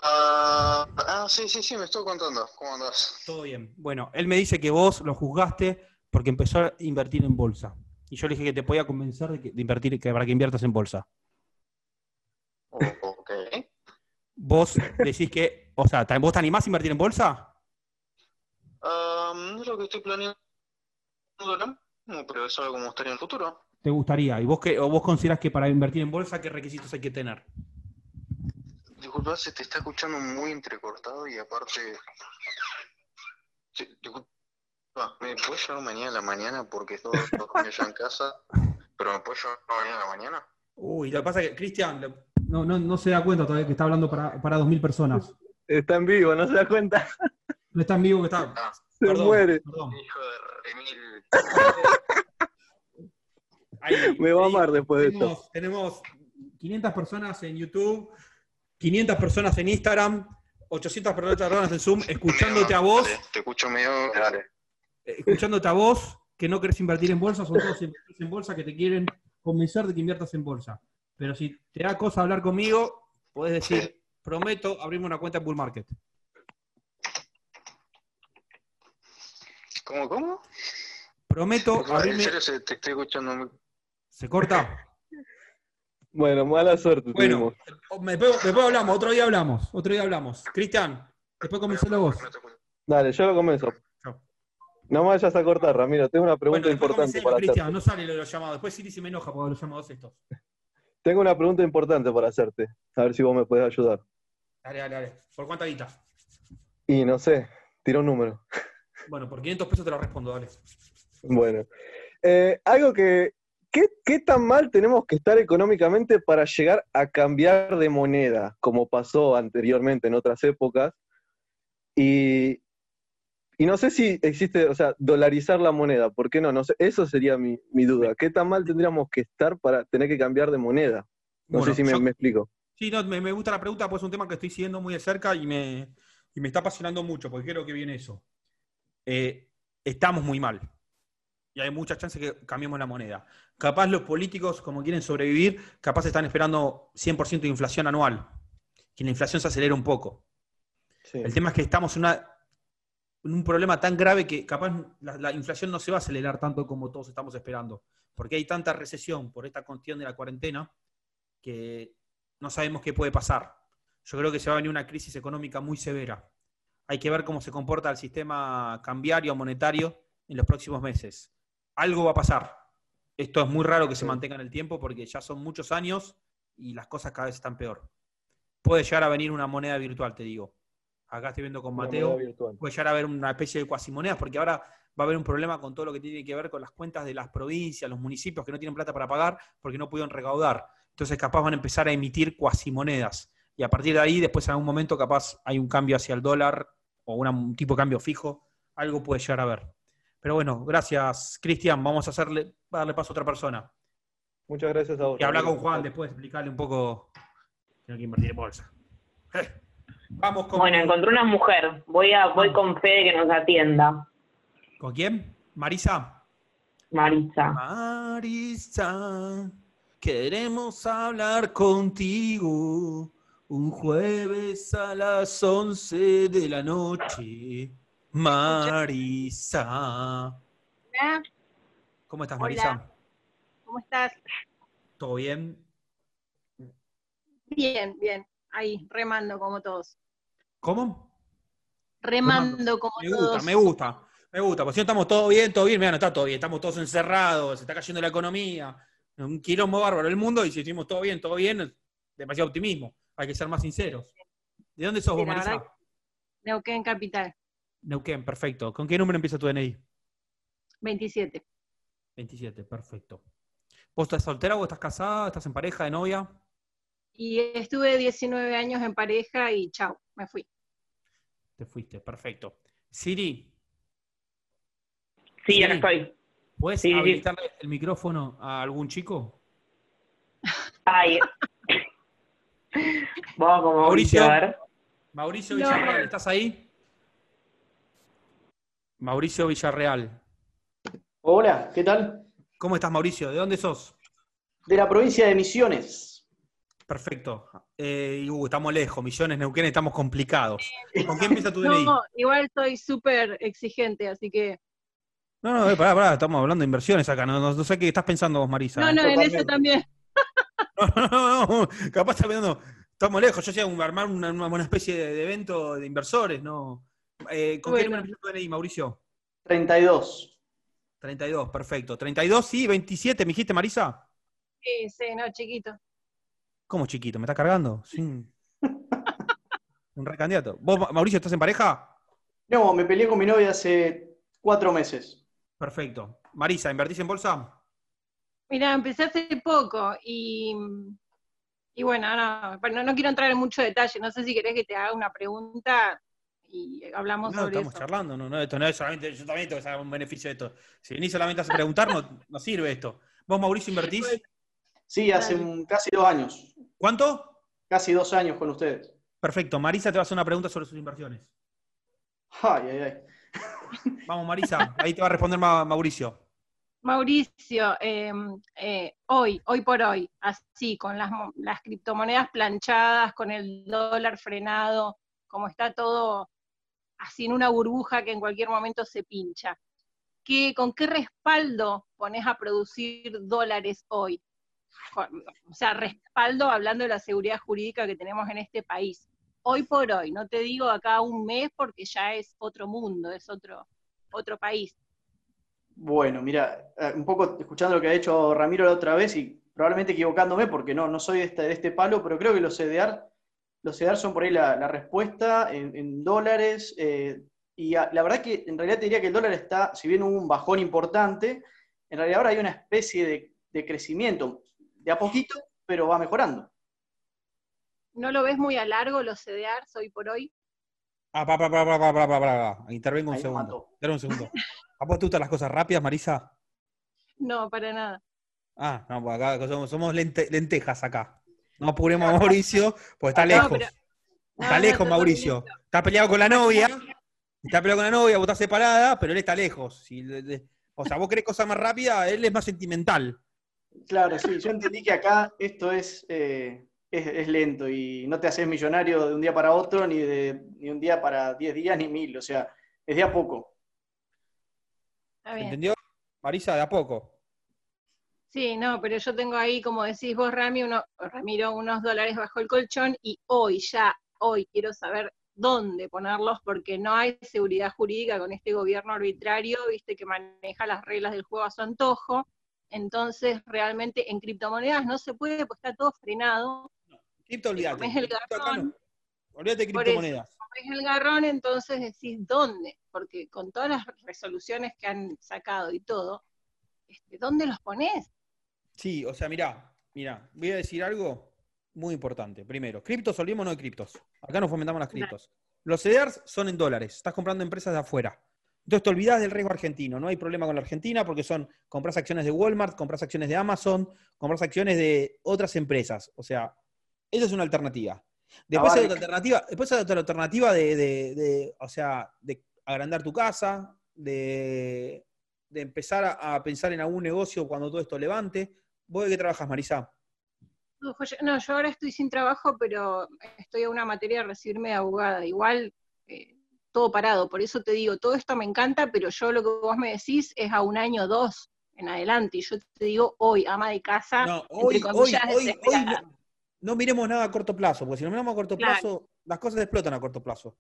Ah, ah, sí, sí, sí, me estoy contando. ¿Cómo andás? Todo bien. Bueno, él me dice que vos lo juzgaste porque empezó a invertir en bolsa. Y yo le dije que te podía convencer de, de invertir que, para que inviertas en bolsa. Ok. Vos decís que o sea, ¿vos te animás a invertir en bolsa? no es lo que estoy planeando, no, pero es algo que me gustaría en el futuro. ¿Te gustaría? ¿Y vos, qué, o vos considerás que para invertir en bolsa qué requisitos hay que tener? Disculpa, se te está escuchando muy entrecortado y aparte... disculpa, ¿me puedes llamar mañana a la mañana porque estoy ya en casa? ¿Pero me puedes llamar mañana a la mañana? Uy, lo que pasa es que Cristian no, no, no se da cuenta todavía que está hablando para, para 2.000 personas. Está en vivo, no se da cuenta. No está en vivo que está. se muere. Hijo de Me va a amar después de esto. Tenemos 500 personas en YouTube, 500 personas en Instagram, 800 personas en Zoom, escuchándote a vos. Te escucho medio. Dale. Eh, escuchándote a vos, que no querés invertir en bolsa, son todos inversores en bolsa que te quieren convencer de que inviertas en bolsa. Pero si te da cosa hablar conmigo, puedes decir, prometo abrirme una cuenta en Bull Market. ¿Cómo, cómo? Prometo abrirme... En serio, te estoy escuchando ¿Se corta? Bueno, mala suerte. Bueno, después, hablamos, otro día hablamos, otro día hablamos. Cristian, después comienza la voz. Dale, yo lo comienzo. No me vayas a cortar, Ramiro. Tengo una pregunta importante para Cristian, no sale los llamados. Después Siri se me enoja por los llamados estos. Tengo una pregunta importante para hacerte. A ver si vos me puedes ayudar. Dale, dale, dale. ¿Por cuánta guita? Y no sé, tira un número. Bueno, por 500 pesos te lo respondo, dale. Bueno. Eh, algo que. ¿Qué, tan mal tenemos que estar económicamente para llegar a cambiar de moneda, como pasó anteriormente en otras épocas? Y, y no sé si existe, o sea, dolarizar la moneda, ¿por qué no? no sé, eso sería mi, duda. ¿Qué tan mal tendríamos que estar para tener que cambiar de moneda? No sé si me, explico. Sí, no, me, gusta la pregunta, pues es un tema que estoy siguiendo muy de cerca y me, me está apasionando mucho, porque creo que viene eso. Eh, estamos muy mal. Y hay muchas chances que cambiemos la moneda. Capaz los políticos, como quieren sobrevivir, capaz están esperando 100% de inflación anual. Que la inflación se acelere un poco. El tema es que estamos en una un problema tan grave que capaz la, inflación no se va a acelerar tanto como todos estamos esperando, porque hay tanta recesión por esta cuestión de la cuarentena que no sabemos qué puede pasar. Yo creo que se va a venir una crisis económica muy severa. Hay que ver cómo se comporta el sistema cambiario monetario en los próximos meses. Algo va a pasar. Esto es muy raro que se mantenga en el tiempo porque ya son muchos años y las cosas cada vez están peor. Puede llegar a venir una moneda virtual, te digo acá estoy viendo con Mateo, puede llegar a haber una especie de cuasimonedas, porque ahora va a haber un problema con todo lo que tiene que ver con las cuentas de las provincias, los municipios que no tienen plata para pagar porque no pudieron recaudar. Entonces capaz van a empezar a emitir cuasimonedas. Y a partir de ahí, después en algún momento capaz hay un cambio hacia el dólar o un tipo de cambio fijo, algo puede llegar a ver. Pero bueno, gracias, Cristian. Vamos a hacerle, darle paso a otra persona. Muchas gracias a vos. Y habla con Juan después, explicarle un poco hay que invertir en bolsa. Vamos con... Bueno, encontré una mujer. Voy, a, voy con Fede que nos atienda. ¿Con quién? ¿Marisa? Marisa. Marisa, queremos hablar contigo un jueves a las 11 de la noche. Marisa. Hola. ¿Cómo estás, Marisa? ¿Cómo estás? ¿Todo bien? Bien, bien. Ahí, remando como todos. ¿Cómo? Remando, como me todos. Me gusta, me gusta. Me gusta, porque si no estamos todo bien, todo bien, mira, no está todo bien, estamos todos encerrados, se está cayendo la economía, un quilombo bárbaro el mundo, y si decimos todo bien, todo bien, demasiado optimismo, hay que ser más sinceros. ¿De dónde sos vos, Marisa? Neuquén Capital. Neuquén, perfecto. ¿Con qué número empieza tu DNI? 27. 27, perfecto. ¿Vos estás soltera o estás casada? ¿Estás en pareja, de novia? Y estuve 19 años en pareja y chao, me fui. Te fuiste, perfecto. Siri, Sí, ya estoy. ¿Puedes habilitarle el micrófono a algún chico? Ay. Vamos como Mauricio. Mauricio Villarreal, ¿estás ahí? Mauricio Villarreal. Hola, ¿qué tal? ¿Cómo estás, Mauricio? ¿De dónde sos? De la provincia de Misiones. Perfecto. Eh, uh, estamos lejos, Misiones, Neuquén, estamos complicados. ¿Con qué empieza tu DNI? No, igual soy súper exigente, así que no, no, eh, pará, pará, estamos hablando de inversiones acá. No, no, sé qué estás pensando vos, Marisa. No, no, en eso también. No, no, no, capaz está pensando, estamos lejos. Yo sé armar una, una, especie de, evento de inversores, ¿no? Eh, ¿Con qué número empieza ahí, Mauricio? 32. 32, perfecto. 32, sí, 27, ¿me dijiste, Marisa? Sí, sí, no, chiquito. ¿Cómo chiquito? ¿Me estás cargando? Sí. Un recandidato. ¿Vos, Mauricio, estás en pareja? No, me peleé con mi novia hace cuatro meses. Perfecto. Marisa, ¿invertís en bolsa? Mira, empecé hace poco y, y bueno, no, no, quiero entrar en mucho detalle. No sé si querés que te haga una pregunta y hablamos no, sobre estamos charlando, no, no, esto no es solamente, yo también tengo que saber un beneficio de esto. Si venís solamente a preguntar, no, sirve esto. ¿Vos, Mauricio, invertís? Sí, hace casi dos años. ¿Cuánto? Casi dos años con ustedes. Perfecto. Marisa te va a hacer una pregunta sobre sus inversiones. Ay, ay, ay. Vamos, Marisa, ahí te va a responder Mauricio. Mauricio, em, eh, hoy, hoy por hoy, así, con las, las, criptomonedas planchadas, con el dólar frenado, como está todo así en una burbuja que en cualquier momento se pincha, ¿qué, ¿con qué respaldo pones a producir dólares hoy? O sea, respaldo hablando de la seguridad jurídica que tenemos en este país hoy por hoy, no te digo acá un mes porque ya es otro mundo, es otro, otro país. Bueno, mira, eh, un poco escuchando lo que ha hecho Ramiro la otra vez y probablemente equivocándome porque no, no soy de este, de este palo, pero creo que los CDR, los CDR son por ahí la, respuesta en, dólares. Eh, y la verdad que en realidad te diría que el dólar está, si bien hubo un bajón importante, en realidad ahora hay una especie de, de crecimiento, de a poquito, pero va mejorando. ¿No lo ves muy a largo los CDRs hoy por hoy? Ah, pa, pa, pa, pa, pa, pa, pa, Intervengo un segundo. Espera un segundo. ¿A vos te gustan las cosas rápidas, Marisa? No, para nada. Ah, no, pues acá somos, lentejas acá. No apuremos a Mauricio, pues está lejos. está lejos, Mauricio. Está peleado con la novia. Está peleado con la novia, vos estás separada, pero él está lejos. o sea, vos querés cosas más rápidas, él es más sentimental. Claro, sí, yo entendí que acá esto es eh, es, lento y no te haces millonario de un día para otro, ni de ni un día para diez días, ni mil, o sea, es de a poco. ¿Entendió? Marisa, de a poco. Sí, no, pero yo tengo ahí, como decís vos, Rami, uno, Ramiro, unos dólares bajo el colchón y hoy, ya, hoy quiero saber dónde ponerlos porque no hay seguridad jurídica con este gobierno arbitrario, viste, que maneja las reglas del juego a su antojo. Entonces, realmente en criptomonedas no se puede, pues está todo frenado. Cripto, olvídate. Es el garrón. Olvídate de criptomonedas. es el garrón, entonces decís dónde, porque con todas las resoluciones que han sacado y todo, este, ¿dónde los pones? Sí, o sea, mirá, mirá, voy a decir algo muy importante. Primero, criptos, olvidémonos de criptos. Acá no fomentamos las criptos. Los CDRs son en dólares, estás comprando empresas de afuera. Entonces te olvidas del riesgo argentino, no hay problema con la Argentina porque son, compras acciones de Walmart, compras acciones de Amazon, compras acciones de otras empresas. O sea, esa es una alternativa. Después hay otra alternativa, después hay otra alternativa de, o sea, de agrandar tu casa, de, empezar a, pensar en algún negocio cuando todo esto levante. ¿Vos de qué trabajas, Marisa? No, yo ahora estoy sin trabajo, pero estoy a una materia de recibirme de abogada. Igual eh, todo parado, por eso te digo, todo esto me encanta, pero yo lo que vos me decís es a un año o dos en adelante. Y yo te digo hoy, ama de casa, no, hoy, hoy, hoy, no, miremos nada a corto plazo, porque si no miramos a corto plazo, las cosas explotan a corto plazo.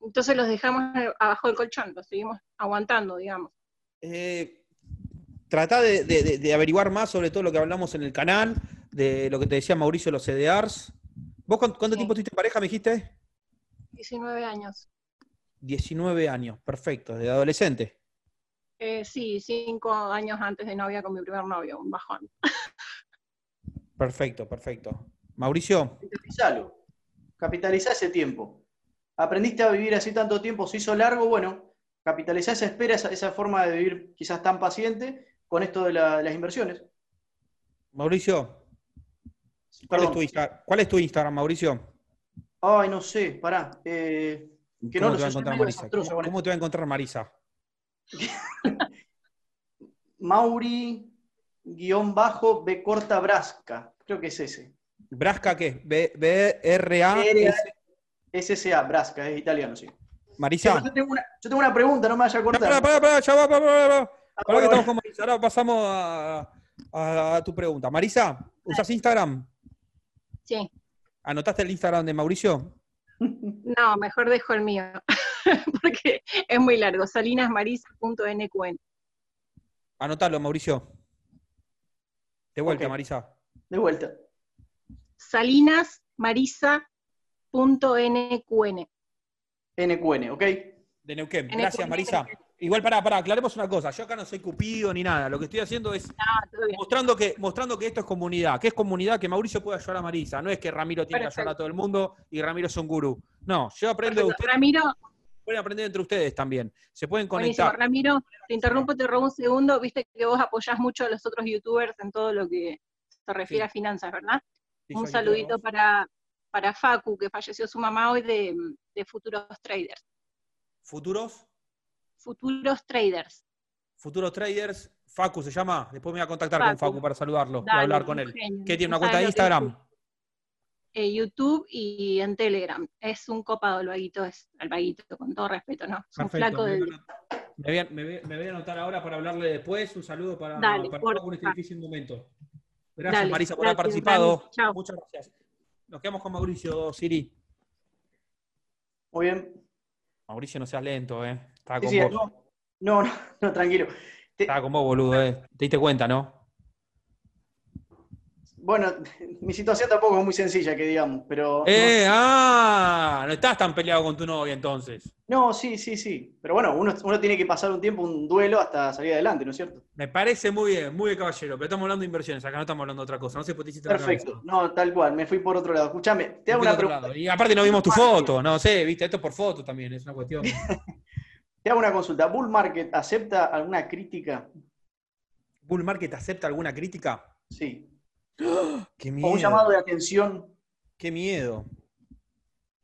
Entonces los dejamos abajo del colchón, los seguimos aguantando, digamos. Eh, trata de, averiguar más sobre todo lo que hablamos en el canal, de lo que te decía Mauricio, los CDRs. ¿Vos cuánto, tiempo estuviste en pareja, me dijiste? 19 años. 19 años, perfecto, de adolescente. Eh, sí, cinco años antes de novia con mi primer novio, un bajón. Perfecto, perfecto. Mauricio. Capitalizalo. Capitaliza ese tiempo. Aprendiste a vivir así tanto tiempo, se hizo largo, bueno, capitalizá esa espera, esa, forma de vivir quizás tan paciente con esto de, las inversiones. Mauricio, ¿cuál es, tu Instagram, Mauricio? Ay, no sé, pará. Eh, ¿Cómo, te va a encontrar Marisa? ¿Cómo, te va a encontrar Marisa? Mauri guion bajo B corta Brasca. Creo que es ese. ¿Brasca qué? B, B R A S S A, Brasca, es italiano, sí. Marisa. yo, tengo una, pregunta, no me vaya a cortar. Para, para, para, ya va, para, para, Ahora que estamos con Marisa, ahora pasamos a, tu pregunta. Marisa, ¿usas Instagram? Sí. ¿Anotaste el Instagram de Mauricio? No, mejor dejo el mío, porque es muy largo, salinasmarisa.nqn. Anotalo, Mauricio. De vuelta, Marisa. De vuelta. salinasmarisa.nqn. NQN, ¿ok? De Neuquén. Gracias, Marisa. Igual, para, para, aclaremos una cosa. Yo acá no soy cupido ni nada. Lo que estoy haciendo es mostrando, que, mostrando que esto es comunidad. Que es comunidad, que Mauricio puede ayudar a Marisa. No es que Ramiro tiene que ayudar a todo el mundo y Ramiro es un gurú. No, yo aprendo de ustedes. Ramiro. Pueden aprender entre ustedes también. Se pueden conectar. Ramiro, te interrumpo, te robo un segundo. Viste que vos apoyás mucho a los otros youtubers en todo lo que se refiere a finanzas, ¿verdad? un saludito para, para Facu, que falleció su mamá hoy de, de Futuros Traders. ¿Futuros? Futuros Traders. Futuros Traders, Facu se llama. Después me voy a contactar con Facu para saludarlo, para hablar con él. ¿Qué tiene una cuenta de Instagram? Eh, YouTube y en Telegram. Es un copado el vaguito, es el vaguito, con todo respeto, ¿no? Es un flaco de. Me voy, a, anotar ahora para hablarle después. Un saludo para, Facu en este difícil momento. Gracias, Marisa, por haber participado. Muchas gracias. Nos quedamos con Mauricio, Siri. Muy bien. Mauricio, no seas lento, ¿eh? Estaba con vos. No, no, no, tranquilo. Estaba con vos, boludo, ¿eh? Te diste cuenta, ¿no? Bueno, mi situación tampoco es muy sencilla, que digamos, pero. ¡Eh! ¡Ah! No estás tan peleado con tu novia entonces. No, sí, sí, sí. Pero bueno, uno, tiene que pasar un tiempo, un duelo hasta salir adelante, ¿no es cierto? Me parece muy bien, muy bien, caballero. Pero estamos hablando de inversiones, acá no estamos hablando de otra cosa. No sé por qué Perfecto, no, tal cual, me fui por otro lado. Escúchame, te hago una pregunta. Y aparte no vimos tu foto, no sé, viste, esto por foto también, es una cuestión. te hago una consulta. ¿Bull Market acepta alguna crítica? ¿Bull Market acepta alguna crítica? Sí. ¡Qué miedo! un llamado de atención. ¡Qué miedo!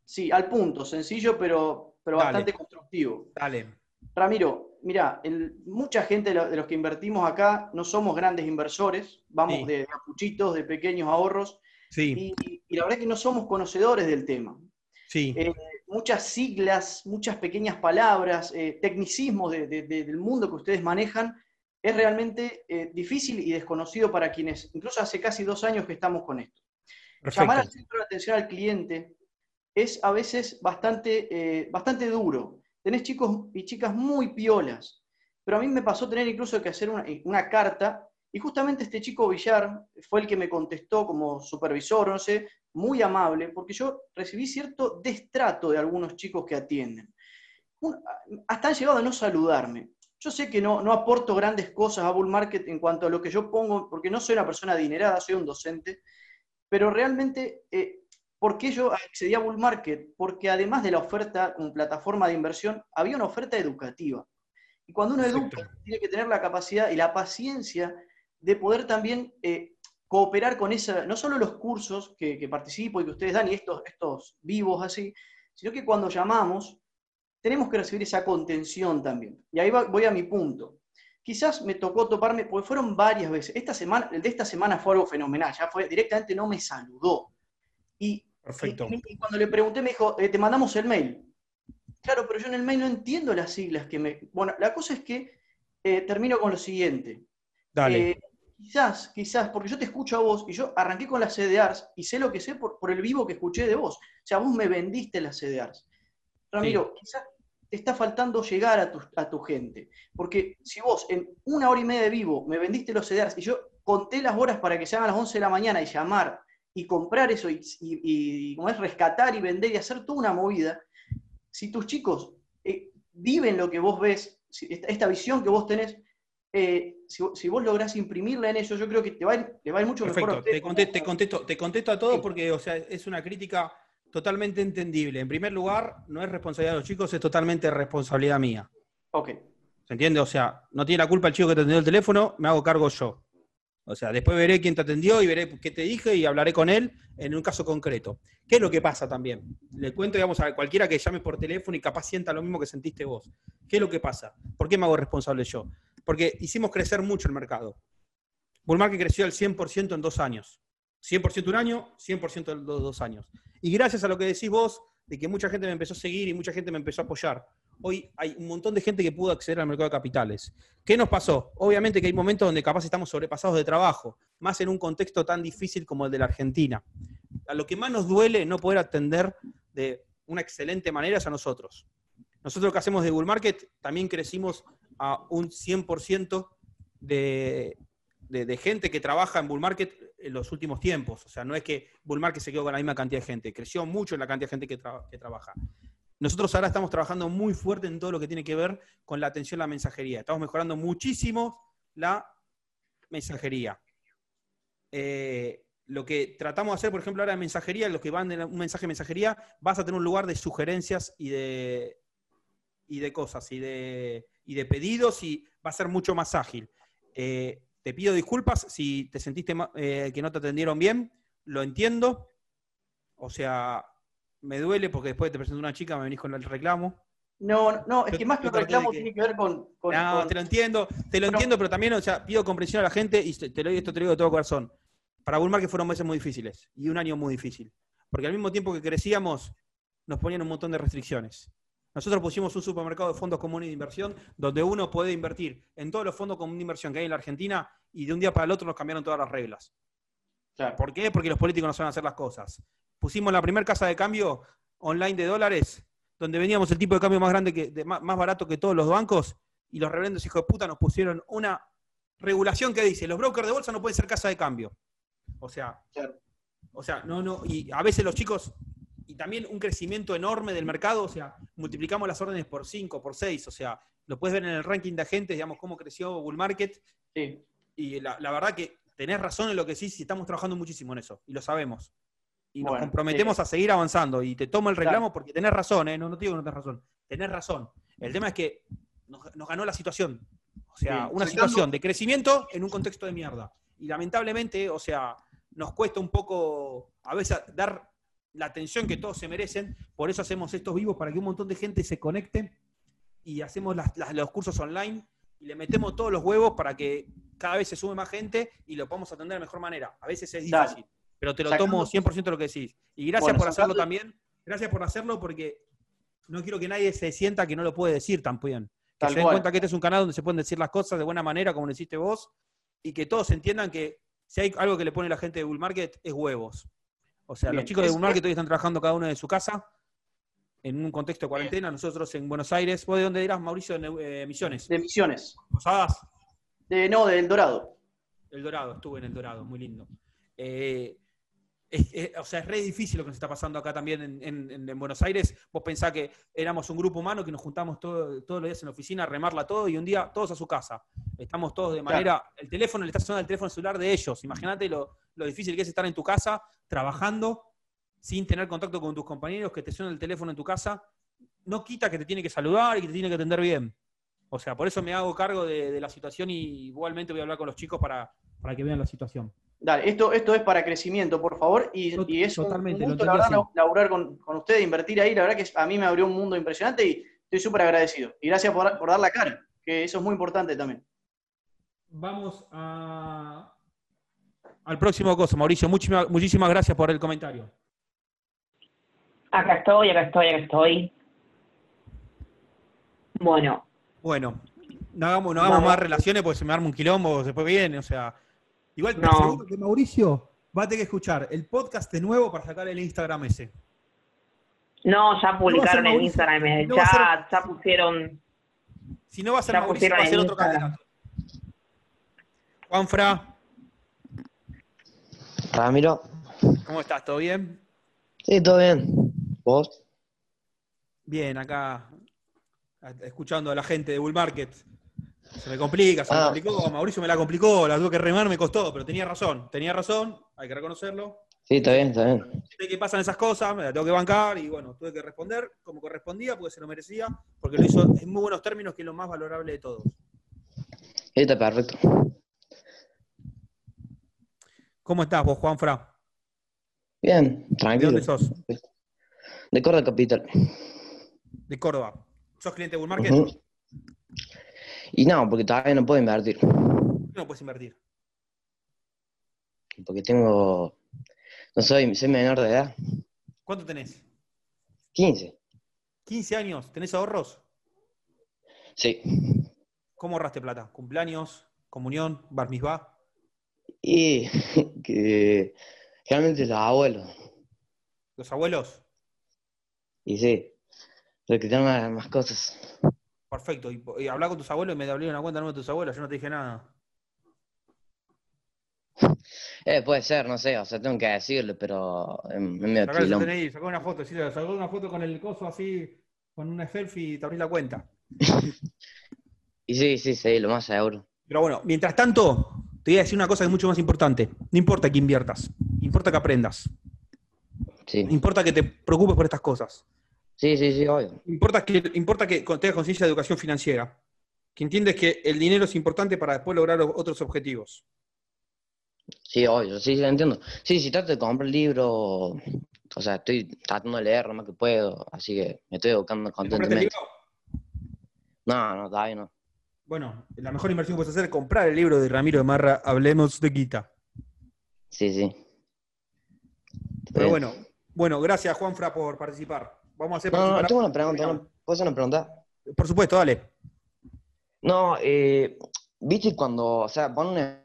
Sí, al punto, sencillo, pero, pero bastante constructivo. Dale. Ramiro, mira, mucha gente de los que invertimos acá no somos grandes inversores, vamos de, apuchitos, de pequeños ahorros, sí. y, la verdad es que no somos conocedores del tema. Sí. Eh, muchas siglas, muchas pequeñas palabras, eh, tecnicismos del mundo que ustedes manejan, es realmente eh, difícil y desconocido para quienes, incluso hace casi dos años que estamos con esto. Llamar al centro de atención al cliente es a veces bastante, eh, bastante duro. Tenés chicos y chicas muy piolas, pero a mí me pasó tener incluso que hacer una, carta y justamente este chico Villar fue el que me contestó como supervisor, no sé, muy amable, porque yo recibí cierto destrato de algunos chicos que atienden. hasta han llegado a no saludarme. Yo sé que no, no aporto grandes cosas a Bull Market en cuanto a lo que yo pongo, porque no soy una persona adinerada, soy un docente, pero realmente eh, ¿Por qué yo accedí a Bull Market? Porque además de la oferta como plataforma de inversión, había una oferta educativa. Y cuando uno educa, tiene que tener la capacidad y la paciencia de poder también eh, cooperar con esa, no solo los cursos que, participo y que ustedes dan y estos, estos vivos así, sino que cuando llamamos, tenemos que recibir esa contención también. Y ahí voy a mi punto. Quizás me tocó toparme, porque fueron varias veces. Esta semana, el de esta semana fue algo fenomenal, ya fue, directamente no me saludó. Y, Perfecto. y, cuando le pregunté me dijo, eh, te mandamos el mail. Claro, pero yo en el mail no entiendo las siglas que me... Bueno, la cosa es que eh, termino con lo siguiente. Dale. Eh, quizás, quizás, porque yo te escucho a vos y yo arranqué con las CDRs y sé lo que sé por, por el vivo que escuché de vos. O sea, vos me vendiste las CDRs. Ramiro, quizás te está faltando llegar a tu, a tu, gente. Porque si vos en una hora y media de vivo me vendiste los CDRs y yo conté las horas para que sean a las 11 de la mañana y llamar y comprar eso y, y, como es rescatar y vender y hacer toda una movida, si tus chicos eh, viven lo que vos ves, esta, visión que vos tenés, eh, si, vos lográs imprimirla en ellos, yo creo que te va a ir, va mucho mejor. te, contesto, te, contesto, te contesto a todos porque o sea, es una crítica totalmente entendible. En primer lugar, no es responsabilidad de los chicos, es totalmente responsabilidad mía. Ok. ¿Se entiende? O sea, no tiene la culpa el chico que te atendió el teléfono, me hago cargo yo. O sea, después veré quién te atendió y veré qué te dije y hablaré con él en un caso concreto. ¿Qué es lo que pasa también? Le cuento, digamos, a cualquiera que llame por teléfono y capaz sienta lo mismo que sentiste vos. ¿Qué es lo que pasa? ¿Por qué me hago responsable yo? Porque hicimos crecer mucho el mercado. que creció al 100% en dos años. 100% un año, 100% en los dos años. Y gracias a lo que decís vos, de que mucha gente me empezó a seguir y mucha gente me empezó a apoyar hoy hay un montón de gente que pudo acceder al mercado de capitales. ¿Qué nos pasó? Obviamente que hay momentos donde capaz estamos sobrepasados de trabajo, más en un contexto tan difícil como el de la Argentina. A lo que más nos duele no poder atender de una excelente manera es a nosotros. Nosotros lo que hacemos de Bull Market también crecimos a un 100% de, de, gente que trabaja en Bull Market en los últimos tiempos. O sea, no es que Bull Market se quedó con la misma cantidad de gente, creció mucho la cantidad de gente que, que trabaja. Nosotros ahora estamos trabajando muy fuerte en todo lo que tiene que ver con la atención a la mensajería. Estamos mejorando muchísimo la mensajería. Eh, lo que tratamos de hacer, por ejemplo, ahora en mensajería, los que van de un mensaje de mensajería, vas a tener un lugar de sugerencias y de, y de cosas, y de, de pedidos, y va a ser mucho más ágil. Eh, te pido disculpas si te sentiste eh, que no te atendieron bien, lo entiendo. O sea, me duele porque después te presento una chica, me venís con el reclamo. No, no, es que más que un reclamo tiene que ver con, No, te lo entiendo, te lo entiendo, pero también, o sea, pido comprensión a la gente y te lo, esto te lo digo de todo corazón. Para Bullmark que fueron meses muy difíciles y un año muy difícil. Porque al mismo tiempo que crecíamos, nos ponían un montón de restricciones. Nosotros pusimos un supermercado de fondos comunes de inversión donde uno puede invertir en todos los fondos comunes de inversión que hay en la Argentina y de un día para el otro nos cambiaron todas las reglas. ¿Por qué? Porque los políticos no saben hacer las cosas pusimos la primera casa de cambio online de dólares, donde veníamos el tipo de cambio más grande que, más, barato que todos los bancos, y los reverendos hijos de puta nos pusieron una regulación que dice, los brokers de bolsa no pueden ser casa de cambio. O sea, o sea, no, no, y a veces los chicos, y también un crecimiento enorme del mercado, o sea, multiplicamos las órdenes por 5, por 6, o sea, lo puedes ver en el ranking de agentes, digamos, cómo creció Bull Market. Y la, la verdad que tenés razón en lo que sí, sí, estamos trabajando muchísimo en eso, y lo sabemos y nos comprometemos a seguir avanzando. Y te tomo el reclamo porque tenés razón, ¿eh? no, no te digo que no tenés razón, tenés razón. El tema es que nos, ganó la situación. O sea, una situación de crecimiento en un contexto de mierda. Y lamentablemente, o sea, nos cuesta un poco a veces dar la atención que todos se merecen. Por eso hacemos estos vivos para que un montón de gente se conecte y hacemos los cursos online y le metemos todos los huevos para que cada vez se sume más gente y lo podamos atender de mejor manera. A veces es difícil pero te lo tomo 100% de lo que decís. Y gracias por hacerlo también. Gracias por hacerlo porque no quiero que nadie se sienta que no lo puede decir también. Que se den cuenta que este es un canal donde se pueden decir las cosas de buena manera, como lo hiciste vos, y que todos entiendan que si hay algo que le pone la gente de Bull Market es huevos. O sea, los chicos de Bull Market hoy están trabajando cada uno de su casa, en un contexto de cuarentena, nosotros en Buenos Aires. ¿Vos de dónde dirás, Mauricio? De eh, Misiones. De Misiones. ¿Posadas? De, no, del Dorado. El Dorado, estuve en el Dorado, muy lindo. Eh, o sea, es re difícil lo que nos está pasando acá también en, Buenos Aires. Vos pensás que éramos un grupo humano que nos juntamos todos los días en la oficina a remarla todo y un día todos a su casa. Estamos todos de manera. El teléfono le está sonando el teléfono celular de ellos. Imagínate lo, difícil que es estar en tu casa trabajando sin tener contacto con tus compañeros, que te suena el teléfono en tu casa, no quita que te tiene que saludar y que te tiene que atender bien. O sea, por eso me hago cargo de, la situación y igualmente voy a hablar con los chicos para, para que vean la situación. Dale, esto, esto es para crecimiento, por favor, y, es Totalmente, un gusto, la verdad, laburar con, con usted, invertir ahí, la verdad que a mí me abrió un mundo impresionante y estoy súper agradecido. Y gracias por, por dar la cara, que eso es muy importante también. Vamos a, al próximo cosa, Mauricio. Muchísimas, muchísimas gracias por el comentario. Acá estoy, acá estoy, acá estoy. Bueno. Bueno, no hagamos, no hagamos más relaciones porque se me arma un quilombo, después viene, o sea. Igual te no. que Mauricio va a tener que escuchar el podcast de nuevo para sacar el Instagram ese. No, ya publicaron en Instagram, ya, ya pusieron. Si no va a ser Mauricio, va a ser otro candidato. Juanfra. Ramiro. ¿Cómo estás? ¿Todo bien? Sí, todo bien. ¿Vos? Bien, acá escuchando a la gente de Bull Market. Se me complica, se me ah. complicó, Mauricio me la complicó, la tuve que remar, me costó, pero tenía razón, tenía razón, hay que reconocerlo. Sí, está bien, está bien. Sé que pasan esas cosas, me la tengo que bancar y bueno, tuve que responder como correspondía porque se lo merecía, porque lo hizo en muy buenos términos, que es lo más valorable de todos. Está perfecto. ¿Cómo estás vos, Juanfra? Bien, tranquilo. ¿De dónde sos? De Córdoba Capital. De Córdoba. ¿Sos cliente de Bull Market? Y no, porque todavía no puedo invertir. ¿Por qué no puedes invertir? Porque tengo. No soy, soy menor de edad. ¿Cuánto tenés? 15. 15 años. ¿Tenés ahorros? Sí. ¿Cómo ahorraste plata? ¿Cumpleaños? ¿Comunión? ¿Bar mitzvah? Y que realmente los abuelos. ¿Los abuelos? Y sí, pero que tengan más cosas. Perfecto. Y, y hablar con tus abuelos y me abrieron una cuenta nueva de tus abuelos, yo no te dije nada. Eh, puede ser, no sé, o sea, tengo que decirle, pero es medio sacá una foto, sí, sacó una foto con el coso así, con una selfie y te abrís la cuenta. y sí, sí, sí, lo más seguro. Pero bueno, mientras tanto, te voy a decir una cosa que es mucho más importante. No importa que inviertas, importa que aprendas. Sí. Importa que te preocupes por estas cosas. Sí, sí, sí, obvio. Importa que, importa que tengas conciencia de educación financiera. Que entiendes que el dinero es importante para después lograr otros objetivos. Sí, obvio, sí, sí, entiendo. Sí, si trato de comprar el libro, o sea, estoy tratando de leer lo más que puedo, así que me estoy educando constantemente. No, no, todavía no. Bueno, la mejor inversión que puedes hacer es comprar el libro de Ramiro de Marra, Hablemos de Quita. Sí, sí. Pero bueno, bueno, gracias Juanfra por participar. Vamos a hacer No, no, tengo una pregunta, ¿puedo hacer una pregunta? Por supuesto, dale. No, eh, viste cuando, o sea, pon una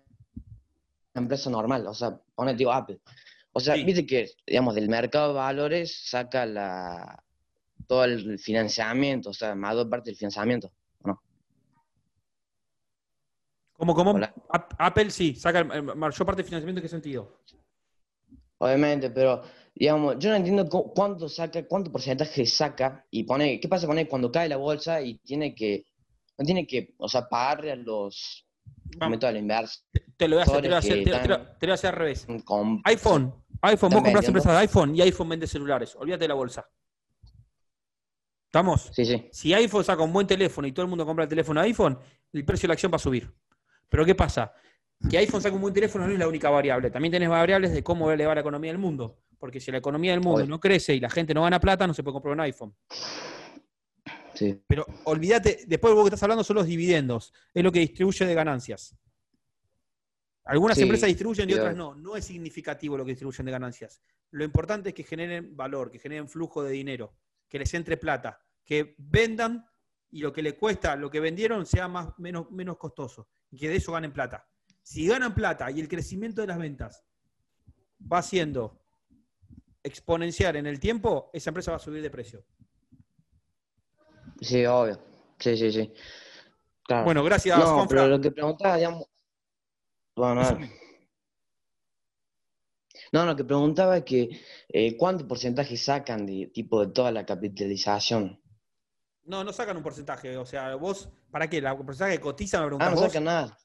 empresa normal, o sea, pone tipo Apple. O sea, viste que, digamos, del mercado de valores saca la todo el financiamiento, o sea, más parte del financiamiento. ¿Cómo, cómo? Apple sí, saca el mayor parte del financiamiento, ¿en qué sentido? Obviamente, pero digamos, yo no entiendo cuánto saca, cuánto porcentaje saca y pone, ¿qué pasa con él cuando cae la bolsa y tiene que, no tiene que, o sea, pagarle a los métodos de la inversa? Te lo voy a hacer, te lo voy a hacer, te, lo, a hacer al revés. iPhone, iPhone, vos compras empresas de iPhone y iPhone vende celulares, olvídate de la bolsa. ¿Estamos? Sí, sí. Si iPhone saca un buen teléfono y todo el mundo compra el teléfono iPhone, el precio de la acción va a subir. Pero ¿qué pasa? Que iPhone saca un buen teléfono no es la única variable. También tenés variables de cómo le va la economía del mundo. Porque si la economía del mundo no crece y la gente no gana plata, no se puede comprar un iPhone. Sí. Pero olvídate, después vos que estás hablando son los dividendos. Es lo que distribuye de ganancias. Algunas empresas distribuyen y otras no. No es significativo lo que distribuyen de ganancias. Lo importante es que generen valor, que generen flujo de dinero, que les entre plata, que vendan y lo que le cuesta lo que vendieron sea más, menos, menos costoso y que de eso ganen plata. Si ganan plata y el crecimiento de las ventas va siendo exponencial en el tiempo, esa empresa va a subir de precio. Sí, obvio. Sí, sí, sí. Bueno, gracias, no, pero lo que preguntaba, digamos... Bueno, no, lo que preguntaba es que eh, ¿cuánto porcentaje sacan de tipo de toda la capitalización? No, no sacan un porcentaje. O sea, vos, ¿para qué? ¿La porcentaje cotiza? Me ah, no sacan nada.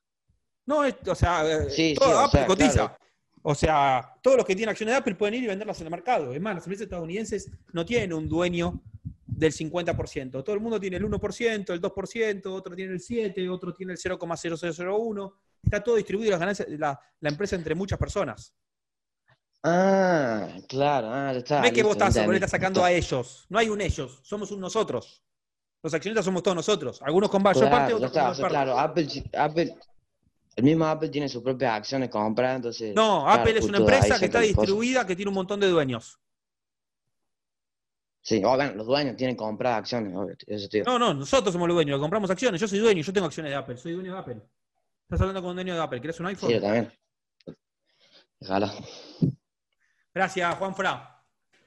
No, o sea, eh, todo Apple cotiza. O sea, todos los que tienen acciones de Apple pueden ir y venderlas en el mercado. Es más, las empresas estadounidenses no tienen un dueño del 50%. Todo el mundo tiene el 1%, el 2%, otro tiene el 7%, otro tiene el 0,0001. Está todo distribuido las ganancias, la, la empresa entre muchas personas. Ah, claro, ah, está. No es que vos estás, sacando a ellos. No hay un ellos, somos un nosotros. Los accionistas somos todos nosotros. Algunos con mayor parte, otros con parte. Claro, Apple, Apple, el mismo Apple tiene sus propias acciones compradas, entonces. No, Apple es una empresa que está distribuida, que tiene un montón de dueños. Sí, bueno, los dueños tienen compradas acciones, eso tío. No, no, nosotros somos los dueños, compramos acciones. Yo soy dueño, yo tengo acciones de Apple, soy dueño de Apple. Estás hablando con un dueño de Apple, ¿quieres un iPhone? Sí, yo también. Déjala. Gracias, Juan Fra.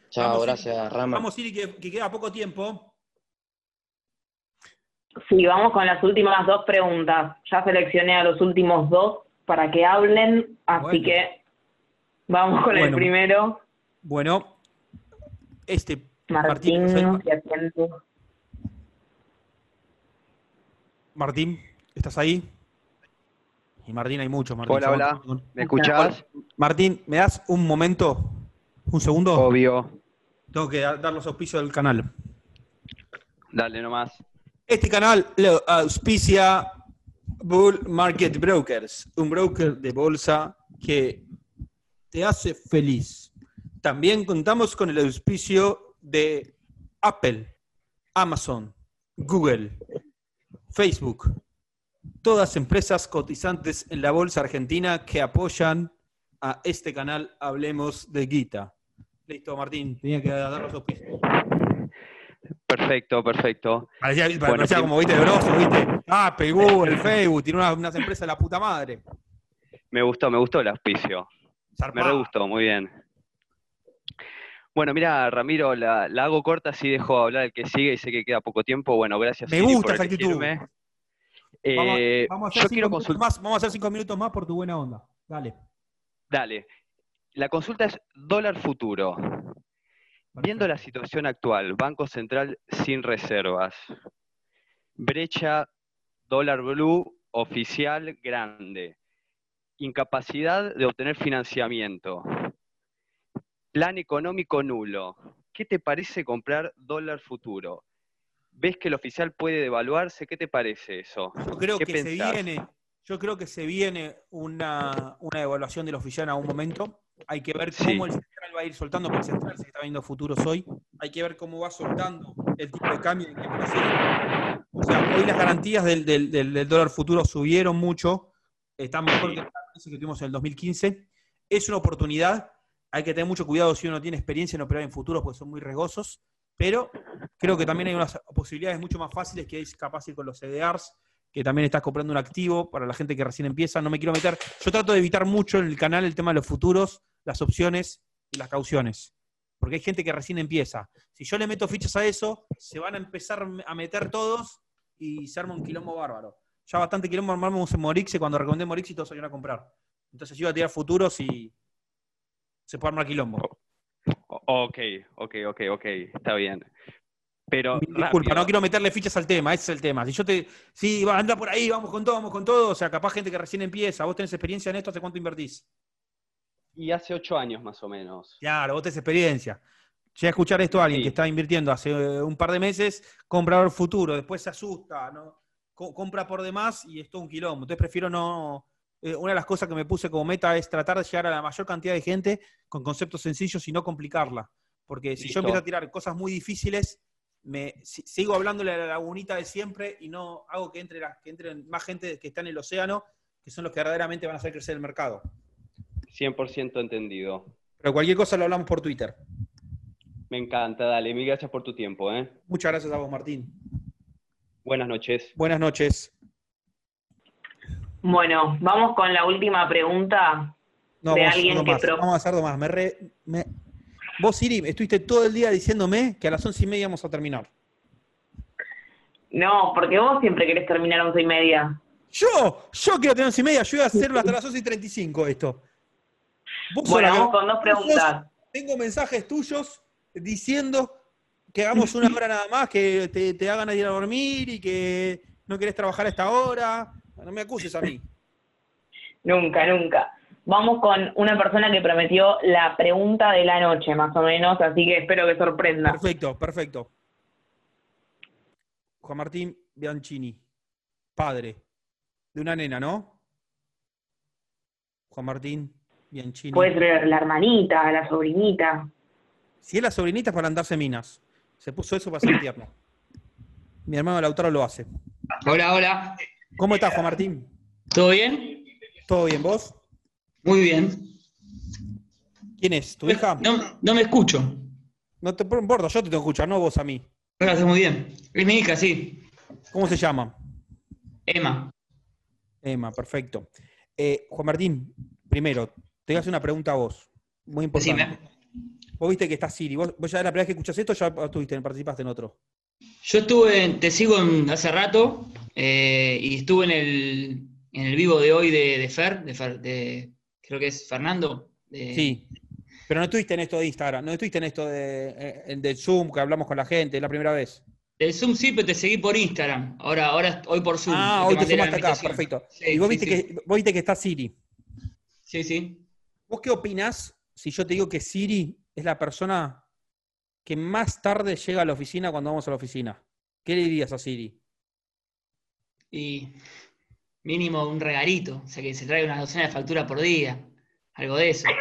Chao, gracias, Rama. Vamos, Siri, que, que queda poco tiempo. Sí, vamos con las últimas dos preguntas. Ya seleccioné a los últimos dos para que hablen, así que vamos con el primero. Bueno, este Martín, Martín, ¿estás ahí? Y Martín hay muchos, Martín. Hola, hola. ¿Me escuchás? Martín, ¿me das un momento? ¿Un segundo? Obvio. Tengo que dar los auspicios del canal. Dale nomás. Este canal lo auspicia Bull Market Brokers, un broker de bolsa que te hace feliz. También contamos con el auspicio de Apple, Amazon, Google, Facebook, todas empresas cotizantes en la bolsa argentina que apoyan a este canal Hablemos de Guita. Listo, Martín, tenía que dar los auspicios. Perfecto, perfecto. Parecía, bueno, como viste broso, viste. Ah, pegó el Facebook, tiene unas, empresas de la puta madre. Me gustó, me gustó el auspicio. Me re gustó, muy bien. Bueno, mira, Ramiro, la, hago corta, así dejo hablar el que sigue y sé que queda poco tiempo. Bueno, gracias. Me gusta esa actitud. Eh, vamos, a hacer cinco más, vamos a hacer cinco minutos más por tu buena onda. Dale. Dale. La consulta es dólar futuro. Viendo la situación actual, Banco Central sin reservas, brecha dólar blue oficial grande, incapacidad de obtener financiamiento, plan económico nulo. ¿Qué te parece comprar dólar futuro? ¿Ves que el oficial puede devaluarse? ¿Qué te parece eso? Yo creo que se viene, yo creo que se viene una, una devaluación del oficial a un momento. Hay que ver cómo el central va a ir soltando, porque el central se está viendo futuros hoy. Hay que ver cómo va soltando el tipo de cambio en que O sea, hoy las garantías del, dólar futuro subieron mucho. Están mejor que las que tuvimos en el 2015. Es una oportunidad. Hay que tener mucho cuidado si uno tiene experiencia en operar en futuros, porque son muy regosos. Pero creo que también hay unas posibilidades mucho más fáciles que es capaz ir con los CDRs que también estás comprando un activo para la gente que recién empieza. No me quiero meter. Yo trato de evitar mucho en el canal el tema de los futuros, las opciones y las cauciones. Porque hay gente que recién empieza. Si yo le meto fichas a eso, se van a empezar a meter todos y se arma un quilombo bárbaro. Ya bastante quilombo armamos en Morix cuando recomendé Morix y todos salieron a comprar. Entonces yo iba a tirar futuros y se puede armar quilombo. Ok, ok, ok, ok, está bien. Pero. Disculpa, no quiero meterle fichas al tema, ese es el tema. Si yo te. Sí, anda por ahí, vamos con todo, vamos con todo. O sea, capaz gente que recién empieza. ¿Vos tenés experiencia en esto? ¿Hace cuánto invertís? Y hace ocho años más o menos. Claro, vos tenés experiencia. Llega a escuchar esto a alguien que está invirtiendo hace eh, un par de meses, comprador futuro, después se asusta, ¿no? compra por demás y es todo un quilombo. Entonces prefiero no. Eh, una de las cosas que me puse como meta es tratar de llegar a la mayor cantidad de gente con conceptos sencillos y no complicarla. Porque si yo empiezo a tirar cosas muy difíciles, me sigo hablándole a la lagunita de siempre y no hago que entre, que entre más gente que está en el océano, que son los que verdaderamente van a hacer crecer el mercado. 100% entendido. Pero cualquier cosa lo hablamos por Twitter. Me encanta, dale. Mil gracias por tu tiempo. ¿eh? Muchas gracias a vos, Martín. Buenas noches. Buenas noches. Bueno, vamos con la última pregunta de alguien que... Vamos a hacer más. me, Vos, Siri, estuviste todo el día diciéndome que a las once y media vamos a terminar. No, porque vos siempre querés terminar a once y media. Yo, yo quiero tener once y media, yo voy a hacerlo hasta las once y treinta y cinco esto. bueno, vamos con dos preguntas. tengo mensajes tuyos diciendo que hagamos una hora nada más, que te, te hagan ir a dormir y que no querés trabajar a esta hora. No me acuses a mí. nunca, nunca. Vamos con una persona que prometió la pregunta de la noche, más o menos, así que espero que sorprenda. Perfecto, perfecto. Juan Martín Bianchini, padre de una nena, ¿no? Juan Martín Bianchini. Puede ser la hermanita, la sobrinita. Si es la sobrinita es para andarse minas. Se puso eso para ser tierno. Mi hermano Lautaro lo hace. Hola, hola. ¿Cómo estás, Juan Martín? ¿Todo bien? ¿Todo bien, vos? Muy bien. ¿Quién es? ¿Tu hija? No, no me escucho. No te importa, yo te tengo que escuchar, no vos a mí. Gracias, muy bien. Es mi hija, sí. ¿Cómo se llama? Emma. Emma, perfecto. Eh, Juan Martín, primero, te voy a hacer una pregunta a vos. Muy importante. Vos viste que está Siri. ¿Vos, ya es la primera vez que escuchas esto ya estuviste, participaste en otro? Yo estuve, te sigo hace rato, eh, y estuve en el, en el vivo de hoy de, Fer, de, creo que es Fernando. sí, pero no estuviste en esto de Instagram, no estuviste en esto de, eh, Zoom, que hablamos con la gente, es la primera vez. El Zoom sí, pero te seguí por Instagram. Ahora, ahora hoy por Zoom. Ah, hoy te sumaste acá, perfecto. y vos, viste Que, vos viste que está Siri. Sí, sí. ¿Vos qué opinás si yo te digo que Siri es la persona que más tarde llega a la oficina cuando vamos a la oficina? ¿Qué le dirías a Siri? Y mínimo un regalito, o sea que se trae una docena de facturas por día, algo de eso.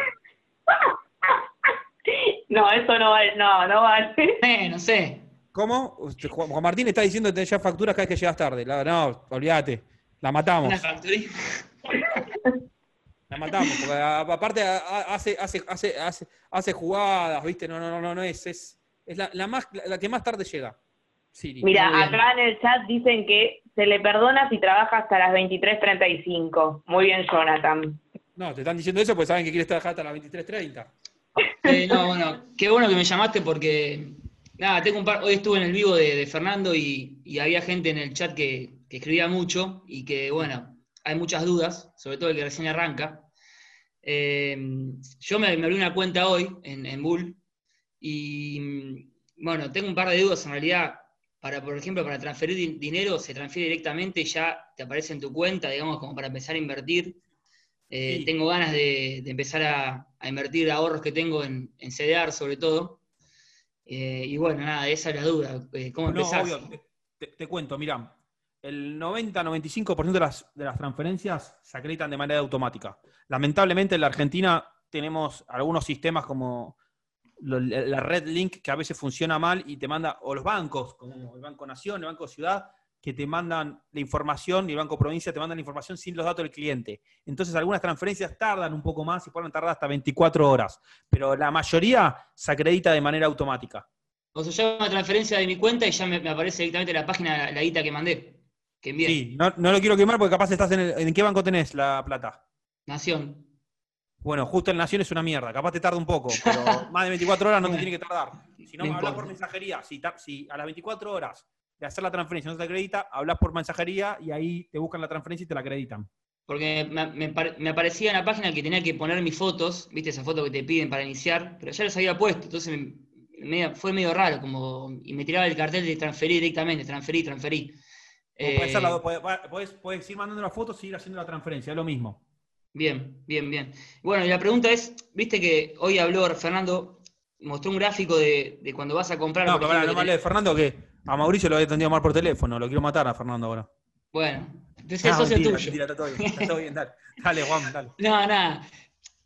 No, eso no vale, no, no vale. Eh, no sé. ¿Cómo? Juan Martín está diciendo que tenés ya facturas cada vez que llegas tarde. no, olvídate. La matamos. ¿Una La matamos, porque aparte hace, hace, hace, hace, hace jugadas, ¿viste? No, no, no, no, no es, es, es la, la, más, la que más tarde llega. Mira, acá en el chat dicen que se le perdona si trabaja hasta las 23.35. Muy bien, Jonathan. No, te están diciendo eso porque saben que quieres trabajar hasta las 23.30. Eh, no, bueno, qué bueno que me llamaste porque, nada, tengo un par, hoy estuve en el vivo de, Fernando y, había gente en el chat que, escribía mucho y que, bueno, hay muchas dudas, sobre todo el que recién arranca. Eh, yo me, abrí una cuenta hoy en, en Bull y, bueno, tengo un par de dudas en realidad para, por ejemplo, para transferir dinero, se transfiere directamente y ya te aparece en tu cuenta, digamos, como para empezar a invertir. Eh, tengo ganas de, empezar a, invertir ahorros que tengo en, en CDR, sobre todo. Eh, y bueno, nada, esa es la duda. Eh, ¿Cómo no, Obvio, te, cuento, mira, el 90-95% de las, de las transferencias se acreditan de manera automática. Lamentablemente en la Argentina tenemos algunos sistemas como la red link que a veces funciona mal y te manda, o los bancos, como el Banco Nación, el Banco Ciudad, que te mandan la información y el Banco Provincia te mandan la información sin los datos del cliente. Entonces algunas transferencias tardan un poco más y pueden tardar hasta 24 horas, pero la mayoría se acredita de manera automática. O sea, yo hago una transferencia de mi cuenta y ya me, aparece directamente la página, la guita que mandé. Que Sí, no, lo quiero quemar porque capaz estás en, ¿en qué banco tenés la plata? Nación. Bueno, justo en Nación es una mierda, capaz te tarda un poco, pero más de 24 horas no te tiene que tardar. Si no, hablas por mensajería. Si, a las 24 horas de hacer la transferencia no te acredita, hablas por mensajería y ahí te buscan la transferencia y te la acreditan. Porque me, aparecía en la página que tenía que poner mis fotos, viste esa foto que te piden para iniciar, pero ya las había puesto, entonces fue medio raro, como y me tiraba el cartel de transferir directamente, transferí, transferí. puedes, puedes, ir mandando las fotos y ir haciendo la transferencia, es lo mismo. Bien, bien, bien. Bueno, y la pregunta es, viste que hoy habló Fernando, mostró un gráfico de, cuando vas a comprar... No, pero no me de Fernando que a Mauricio lo había atendido mal por teléfono, lo quiero matar a Fernando ahora. Bueno, entonces eso es tuyo. está todo bien, está todo bien, dale. Dale, Juan, dale. No, nada.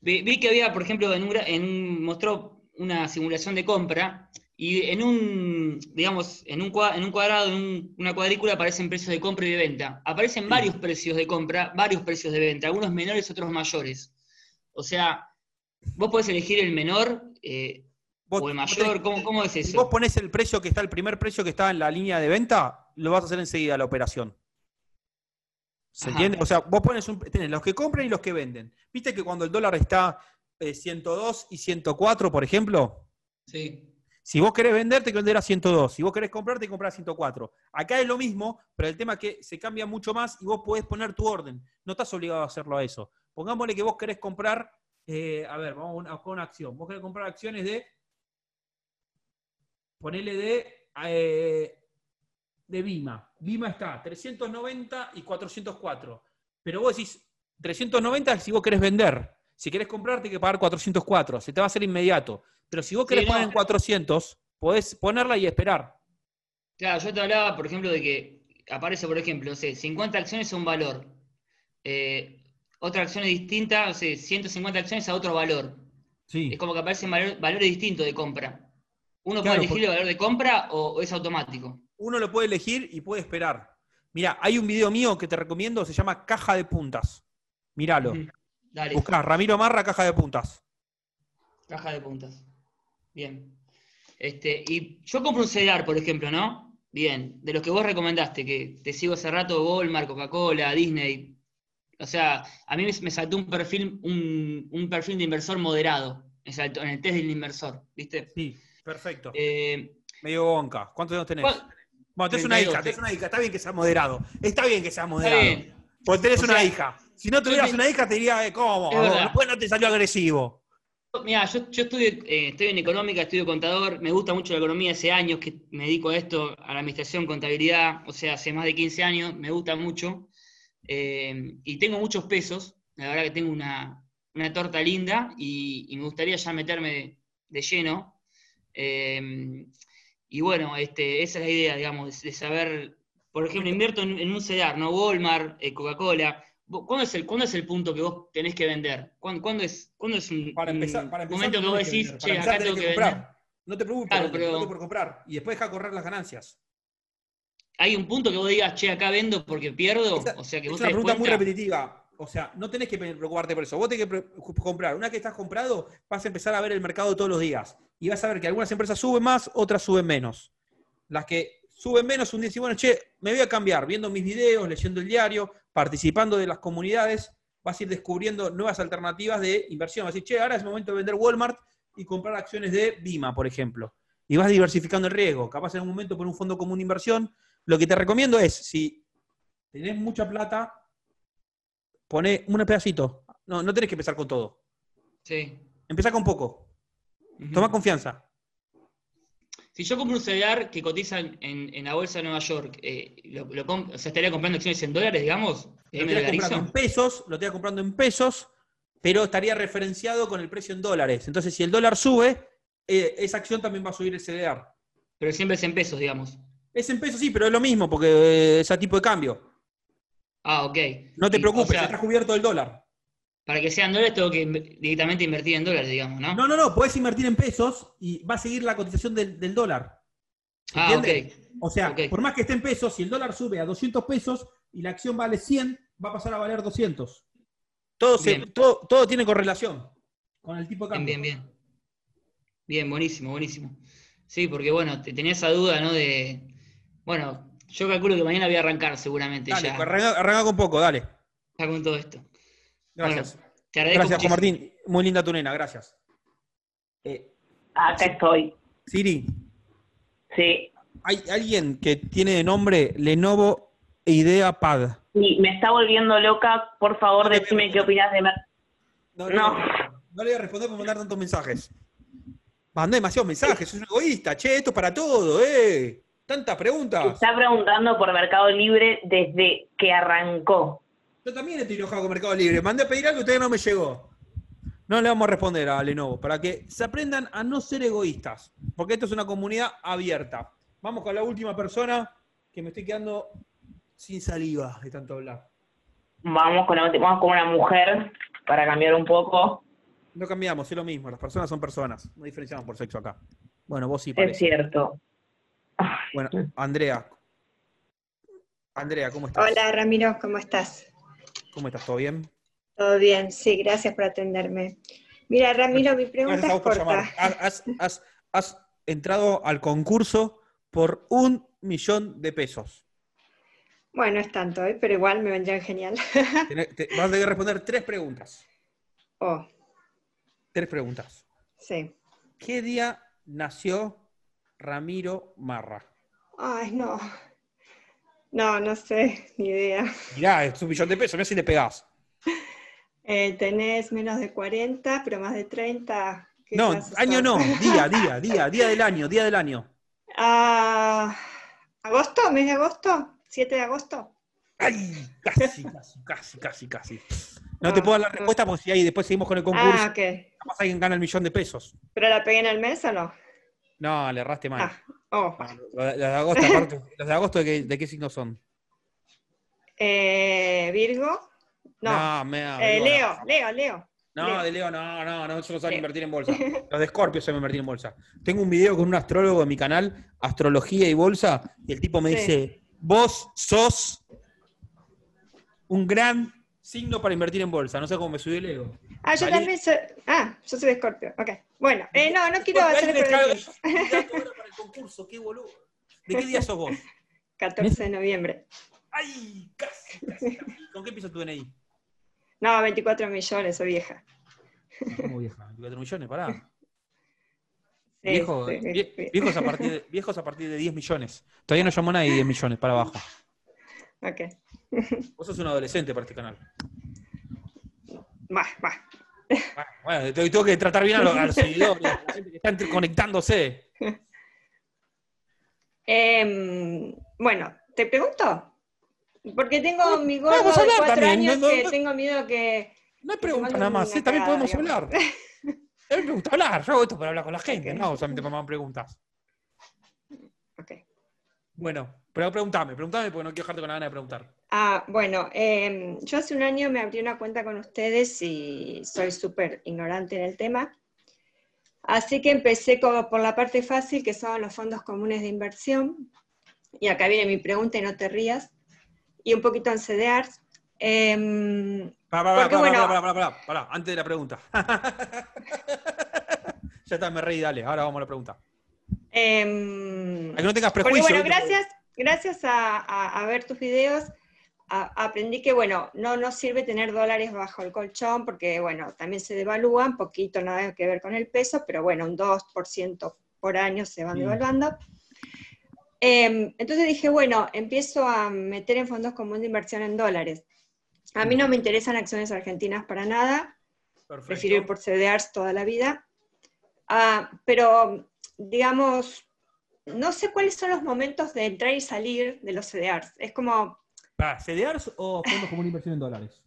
Vi, que había, por ejemplo, en en mostró una simulación de compra y en un, digamos, en un, en un cuadrado, en una cuadrícula aparecen precios de compra y de venta. Aparecen varios precios de compra, varios precios de venta, algunos menores, otros mayores. O sea, vos podés elegir el menor eh, o el mayor, ¿Cómo, es eso? Si vos pones el precio que está, el primer precio que está en la línea de venta, lo vas a hacer enseguida la operación. ¿Se entiende? O sea, vos pones un, tenés los que compran y los que venden. ¿Viste que cuando el dólar está 102 eh, y 104, por ejemplo? Sí si vos querés vender, te vender a 102. Si vos querés comprar, te comprar a 104. Acá es lo mismo, pero el tema es que se cambia mucho más y vos podés poner tu orden. No estás obligado a hacerlo a eso. Pongámosle que vos querés comprar, eh, a ver, vamos con una acción. Vos querés comprar acciones de, ponele de, eh, de Bima. Bima está 390 y 404. Pero vos decís 390 si vos querés vender. Si querés comprar, tienes que pagar 404. Se te va a hacer inmediato. Pero si vos querés Sí, poner en 400, podés ponerla y esperar. Claro, yo te hablaba, por ejemplo, de que aparece, por ejemplo, no sé, 50 acciones a un valor. Eh, otra acción es distinta, no sé, 150 acciones a otro valor. Sí. Es como que aparecen valor- valores distintos de compra. ¿Uno Claro, puede elegir el valor de compra o, o es automático? Uno lo puede elegir y puede esperar. Mira, hay un video mío que te recomiendo, se llama Caja de Puntas. Míralo. Dale, Buscá Ramiro Marra, Caja de Puntas. caja de puntas. Bien. Este, y yo compro un celular, por ejemplo, ¿no? Bien, de los que vos recomendaste, que te sigo hace rato, Walmart, Coca-Cola, Disney. O sea, a mí me, saltó un perfil, un, un perfil de inversor moderado. Me saltó en el test del inversor, ¿viste? Sí, perfecto. Eh, Medio bonca. ¿Cuántos años tenés? ¿cuál- Bueno, tenés una 32, hija, tenés una hija. Está bien que sea moderado. Está bien que sea Está moderado. bien. Porque tenés O una hija. Si no tuvieras una hija, te diría, eh, ¿cómo? Después no te salió agresivo. Mira, yo, estudio, eh, estoy en económica, estudio contador, me gusta mucho la economía, hace años que me dedico a esto, a la administración, contabilidad, o sea, hace más de 15 años, me gusta mucho. eh, y tengo muchos pesos, la verdad que tengo una, una torta linda y, me gustaría ya meterme de, lleno. eh, y bueno, este, esa es la idea, digamos, de, saber, por ejemplo, invierto en, en un CEDAR, ¿no? Walmart, Coca-Cola. ¿Cuándo es, el, ¿Cuándo es el punto que vos tenés que vender? ¿Cuándo, cuándo es, ¿cuándo es un, Para empezar, para empezar, momento que vos que decís, che, empezar, acá tengo que comprar. vender? No te preocupes, Claro, por, pero- no por comprar. Y después deja correr las ganancias. ¿Hay un punto que vos digas, che, acá vendo porque pierdo? o sea, que Es vos una pregunta muy repetitiva. O sea, no tenés que preocuparte por eso. Vos tenés que comprar. Una vez que estás comprado, vas a empezar a ver el mercado todos los días. Y vas a ver que algunas empresas suben más, otras suben menos. Las que suben menos, un día decís, bueno, che, me voy a cambiar. Viendo mis videos, leyendo el diario, participando de las comunidades, vas a ir descubriendo nuevas alternativas de inversión. Vas a decir, che, ahora es el momento de vender Walmart y comprar acciones de Bima, por ejemplo. Y vas diversificando el riesgo. Capaz en un momento por un fondo común de inversión. Lo que te recomiendo es, si tenés mucha plata, Pone un pedacito. No, no tenés que empezar con todo. Sí. Empezá con poco. Toma confianza. Si yo compro un celular que cotiza en, en la bolsa de Nueva York, eh, lo, lo o sea, estaría comprando acciones en dólares, digamos, Lo dolarizo. comprando en pesos, lo estarías comprando en pesos, pero estaría referenciado con el precio en dólares. Entonces, si el dólar sube, eh, esa acción también va a subir el CDR. Pero siempre es en pesos, digamos. Es en pesos, sí, pero es lo mismo, porque eh, es a tipo de cambio. Ah, ok. No te Y, preocupes, o sea, está cubierto el dólar. Para que sean dólares tengo que directamente invertir en dólares, digamos, ¿no? No, no, no, puedes invertir en pesos y va a seguir la cotización del, del dólar. ¿Se Ah, entiende? ok. O sea, por más que esté en pesos, si el dólar sube a 200 pesos y la acción vale 100, va a pasar a valer 200. Todo, se- todo, todo tiene correlación con el tipo de cambio. Bien, bien, bien. Bien, buenísimo, buenísimo. Sí, porque bueno, te tenía esa duda, ¿no? De. Bueno, yo calculo que mañana voy a arrancar seguramente Dale, ya, arranca, arranca con poco, dale. ya con todo esto. Gracias. Bueno, te agradezco Gracias, Juan. Martín. Muy linda tu nena, gracias. Eh, Acá estoy. Siri, Sí. hay alguien que tiene de nombre Lenovo Idea Pad. Y me está volviendo loca. Por favor, decime qué opinas de... Mer- No, No. no, no le voy a responder por mandar tantos mensajes. Mandé demasiados mensajes, sos un egoísta. Che, esto es para todo, ¿eh? Tantas preguntas. Está preguntando por Mercado Libre desde que arrancó. Yo también estoy enojado con Mercado Libre. Mandé a pedir algo y todavía no me llegó. No le vamos a responder a Lenovo, para que se aprendan a no ser egoístas, porque esto es una comunidad abierta. Vamos con la última persona, que me estoy quedando sin saliva de tanto hablar. Vamos con, la- vamos con una mujer para cambiar un poco. No cambiamos, es lo mismo, las personas son personas, no diferenciamos por sexo acá. Bueno, vos sí Es parece. cierto. Bueno, Andrea. Andrea, ¿cómo estás? Hola Ramiro, ¿cómo estás? ¿Cómo estás? ¿Todo bien? ¿Todo bien? Sí, gracias por atenderme. Mira, Ramiro, mi pregunta es corta. Has, has- has- has entrado al concurso por un millón de pesos. Bueno, es tanto, ¿eh? pero igual me vendrían genial. Tenés- te- vas a tener que responder tres preguntas. oh, Tres preguntas. sí. ¿Qué día nació Ramiro Marra? Ay, no. No, no sé, ni idea. Mirá, es un millón de pesos, mirá si le pegás. Eh, tenés menos de 40, pero más de 30. ¿qué No, año no, día, día, día, día del año, día del año. Ah, ¿Agosto? ¿Mes de agosto? ¿7 de agosto? Ay, casi, casi, casi, casi, casi. No te puedo dar la respuesta porque si ahí después seguimos con el concurso, Ah, ok. capaz alguien gana el millón de pesos. ¿Pero la pegué en el mes o no? No, le erraste mal. Oh, Los de, los de agosto, aparte, los de agosto ¿de qué, de qué signo son? eh, Virgo. No. No, me da- Eh, Virgo, Leo, Leo, Leo. No, de Leo no, no, no, eso no saben Leo. invertir en bolsa. Los de Scorpio saben invertir en bolsa. Tengo un video con un astrólogo en mi canal, Astrología y Bolsa, y el tipo me Sí. dice, vos sos un gran signo para invertir en bolsa. No sé cómo me subí el ego. Ah, yo Salí- también soy. Ah, yo soy de Scorpio. Ok. Bueno, eh, no, no quiero hacer tiempo. para el concurso, qué boludo. ¿De qué día sos vos? 14 de noviembre. ¡Ay! Casi, casi, casi. ¿Con qué empieza tu DNI? No, 24 millones, soy vieja. ¿Cómo vieja? 24 millones, pará. Sí, Viejo, sí, vie- sí. viejos, a partir de, viejos a partir de 10 millones. Todavía no llamó nadie 10 millones para abajo. Ok. Vos sos un adolescente para este canal. Va, va. Bueno, tengo que tratar bien a los, a los seguidores, a la gente que está conectándose. Em, bueno, ¿te pregunto? Porque tengo mi gordo de cuatro también, años no- no- que no- tengo miedo que. No hay mande nada más, ¿eh? también podemos digamos. hablar. A mí me gusta hablar, yo hago esto para hablar con la gente, no solamente para más preguntas. Ok. Bueno, pero preguntame, preguntame porque no quiero dejarte con la gana de preguntar. Ah, bueno, em, yo hace un año me abrí una cuenta con ustedes y soy súper ignorante en el tema. Así que empecé como por la parte fácil, que son los fondos comunes de inversión. Y acá viene mi pregunta y no te rías. Y un poquito en CDRs. Em, Pará, pará, porque, pará, bueno, pará, pará, antes de la pregunta. ya está, me reí, dale, ahora vamos a la pregunta. em, A que no tengas Porque prejuicio. bueno, ¿viste? gracias, gracias a, a- a ver tus videos, a- aprendí que bueno, no nos sirve tener dólares bajo el colchón, porque bueno, también se devalúan, poquito nada que ver con el peso, pero bueno, un 2% por año se van devaluando. Em, entonces dije, bueno, empiezo a meter en fondos comunes de inversión en dólares. A mí no me interesan acciones argentinas para nada, prefiero ir por CDRs toda la vida. Ah, pero, digamos, no sé cuáles son los momentos de entrar y salir de los CDRs. Es como, Pará, ¿CDRs o fondos comunes de inversión en dólares?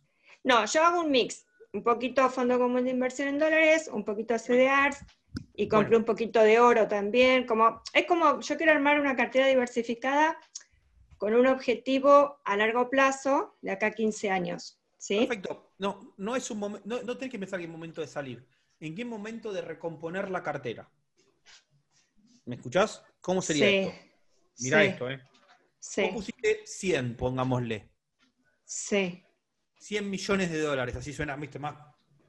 no, yo hago un mix. Un poquito fondo común de inversión en dólares, un poquito CDRs, y compré un poquito de oro también. Como, es como, yo quiero armar una cartera diversificada con un objetivo a largo plazo, de acá a 15 años. ¿sí? Perfecto. No, no es un no, no tenés que pensar en qué momento de salir. ¿En qué momento de recomponer la cartera? ¿Me escuchás? ¿Cómo sería Sí, esto? Mirá sí. esto, ¿eh? Sí, Vos pusiste 100, pongámosle. sí. 100 millones de dólares, así suena, viste, más.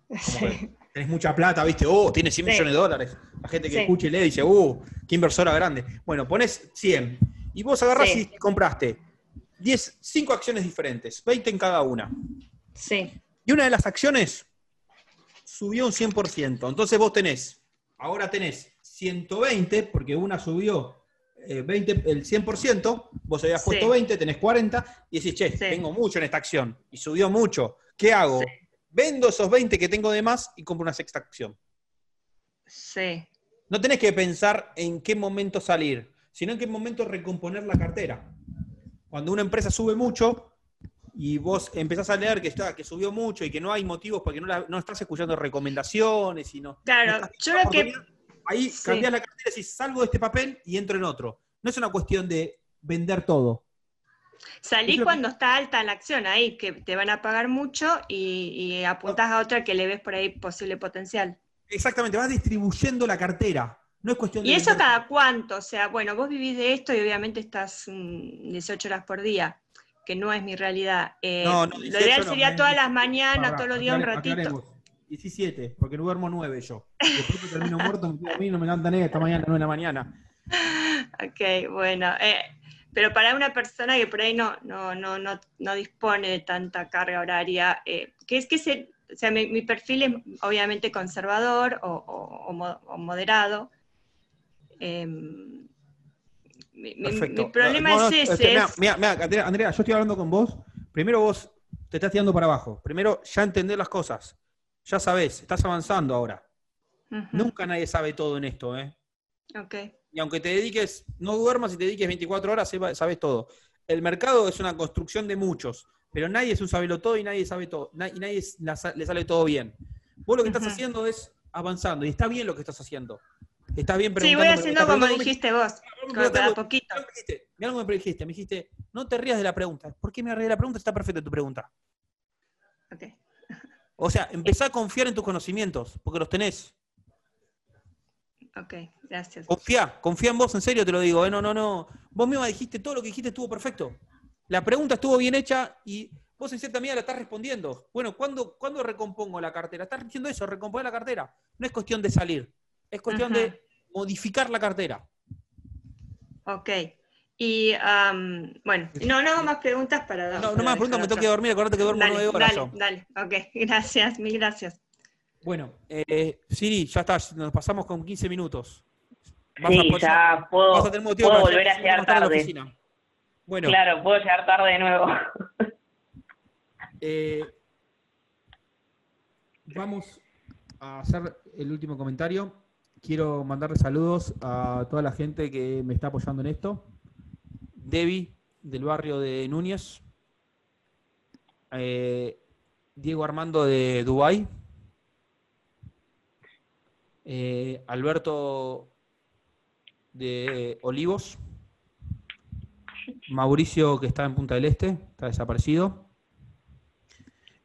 como que tenés mucha plata, viste, oh, tiene 100 Sí. millones de dólares. La gente que Sí. escucha y lee dice, uh, qué inversora grande. Bueno, pones 100 y vos agarrás Sí. y compraste 10, 5 acciones diferentes, 20 en cada una. Sí. Y una de las acciones subió un 100%. Entonces vos tenés, ahora tenés 120, porque una subió eh, 20, el 100%, vos habías Sí. puesto 20, tenés 40, y decís, che, tengo mucho en esta acción, y subió mucho. ¿Qué hago? Vendo esos 20 que tengo de más y compro una sexta acción. Sí. No tenés que pensar en qué momento salir, sino en qué momento recomponer la cartera. Cuando una empresa sube mucho y vos empezás a leer que está, que subió mucho y que no hay motivos porque no, la- no estás escuchando recomendaciones y no. Claro, yo lo que. Ahí Sí. cambiás la cartera y decís, salgo de este papel y entro en otro. No es una cuestión de vender todo. Salí cuando está alta la acción ahí, que te van a pagar mucho y, y apuntás a otra que le ves por ahí posible potencial. Exactamente, vas distribuyendo la cartera. No es cuestión de ¿Y eso vender- cada cuánto? O sea, bueno, vos vivís de esto y obviamente estás mm, 18 horas por día, que no es mi realidad. Eh, No, no, lo 18 ideal sería todas las mañanas, todos los días un ratito. Aclaremos. 17, porque no duermo 9 yo. Después que termino muerto, me quedo a mí, no me levantan esta mañana, 9 de la mañana. Ok, bueno. eh, pero para una persona que por ahí no, no, no, no, no dispone de tanta carga horaria, eh, que es que se, o sea, mi, mi perfil es obviamente conservador o, o- o mo- o moderado. Mi, problema No, no, es ese. es- mirá, mirá, Andrea, Andrea, yo estoy hablando con vos. Primero vos te estás tirando para abajo. Primero ya entendés las cosas. Ya sabés, estás avanzando ahora. Nunca nadie sabe todo en esto, ¿eh? ok. Y aunque te dediques, no duermas y te dediques 24 horas, sabes todo. El mercado es una construcción de muchos. pero nadie es un sabelo todo y nadie sabe todo, y nadie le sale todo bien. Vos lo que estás haciendo es avanzando, y está bien lo que estás haciendo. Está bien Sí, voy haciendo como dijiste vos, a poquito. Mira algo me dijiste, me dijiste, no te rías de la pregunta. ¿Por qué me rías de la pregunta? Está perfecta tu pregunta. Ok. O sea, empezá a confiar en tus conocimientos, porque los tenés. Ok, gracias. Confía, confía en vos, en serio te lo digo. ¿eh? No, no, no. Vos misma dijiste, todo lo que dijiste estuvo perfecto. La pregunta estuvo bien hecha y vos en cierta medida la estás respondiendo. Bueno, ¿cuándo, ¿cuándo recompongo la cartera? Estás diciendo eso, recomponer la cartera. No es cuestión de salir, es cuestión de modificar la cartera. Ok. Y bueno, no, no más preguntas para. No, no más preguntas, me tengo que dormir, acuérdate que duermo nueve horas. Dale, dale, ok, gracias, mil gracias. Bueno, eh, Siri, ya está, nos pasamos con 15 minutos. sí, ya puedo, puedo volver a llegar tarde. bueno. Claro, puedo llegar tarde de nuevo. eh, vamos a hacer el último comentario. Quiero mandarle saludos a toda la gente que me está apoyando en esto. Debbie, del barrio de Núñez. Eh, Diego Armando de Dubái. Eh, Alberto de Olivos. Mauricio, que está en Punta del Este, está desaparecido.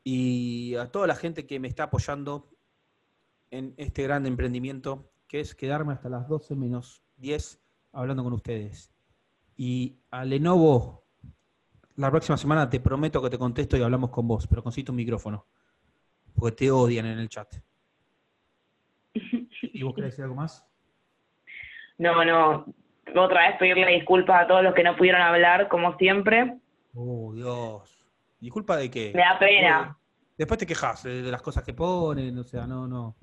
Y a toda la gente que me está apoyando en este gran emprendimiento, que es quedarme hasta las 12 menos 10 hablando con ustedes. Y a Lenovo, la próxima semana te prometo que te contesto y hablamos con vos, pero consiste un micrófono, porque te odian en el chat. ¿Y vos querés decir algo más? No, no. Otra vez pedirle disculpas a todos los que no pudieron hablar, como siempre. Oh, Dios. ¿Disculpa de qué? Me da pena. Después te quejas de las cosas que ponen, o sea, no, no.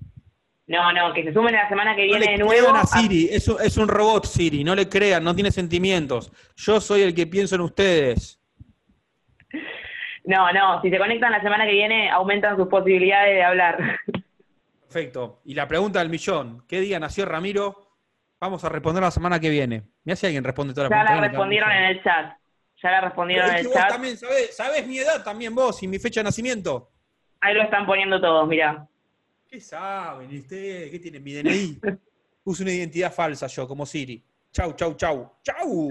No, no, que se sumen la semana que viene de nuevo. A Siri, es un, es un robot Siri, no le crean, no tiene sentimientos. Yo soy el que pienso en ustedes. No, no, si se conectan la semana que viene, aumentan sus posibilidades de hablar. Perfecto. Y la pregunta del millón, ¿qué día nació Ramiro? Vamos a responder la semana que viene. Mira si alguien responde toda la Ya la respondieron en el chat. Ya la respondieron en el chat. También sabés, sabés mi edad también vos y mi fecha de nacimiento. Ahí lo están poniendo todos, mirá. ¿Qué saben? ¿Usted qué tiene mi DNI? Puse una identidad falsa yo, como Siri. Chau, chau, chau. Chau.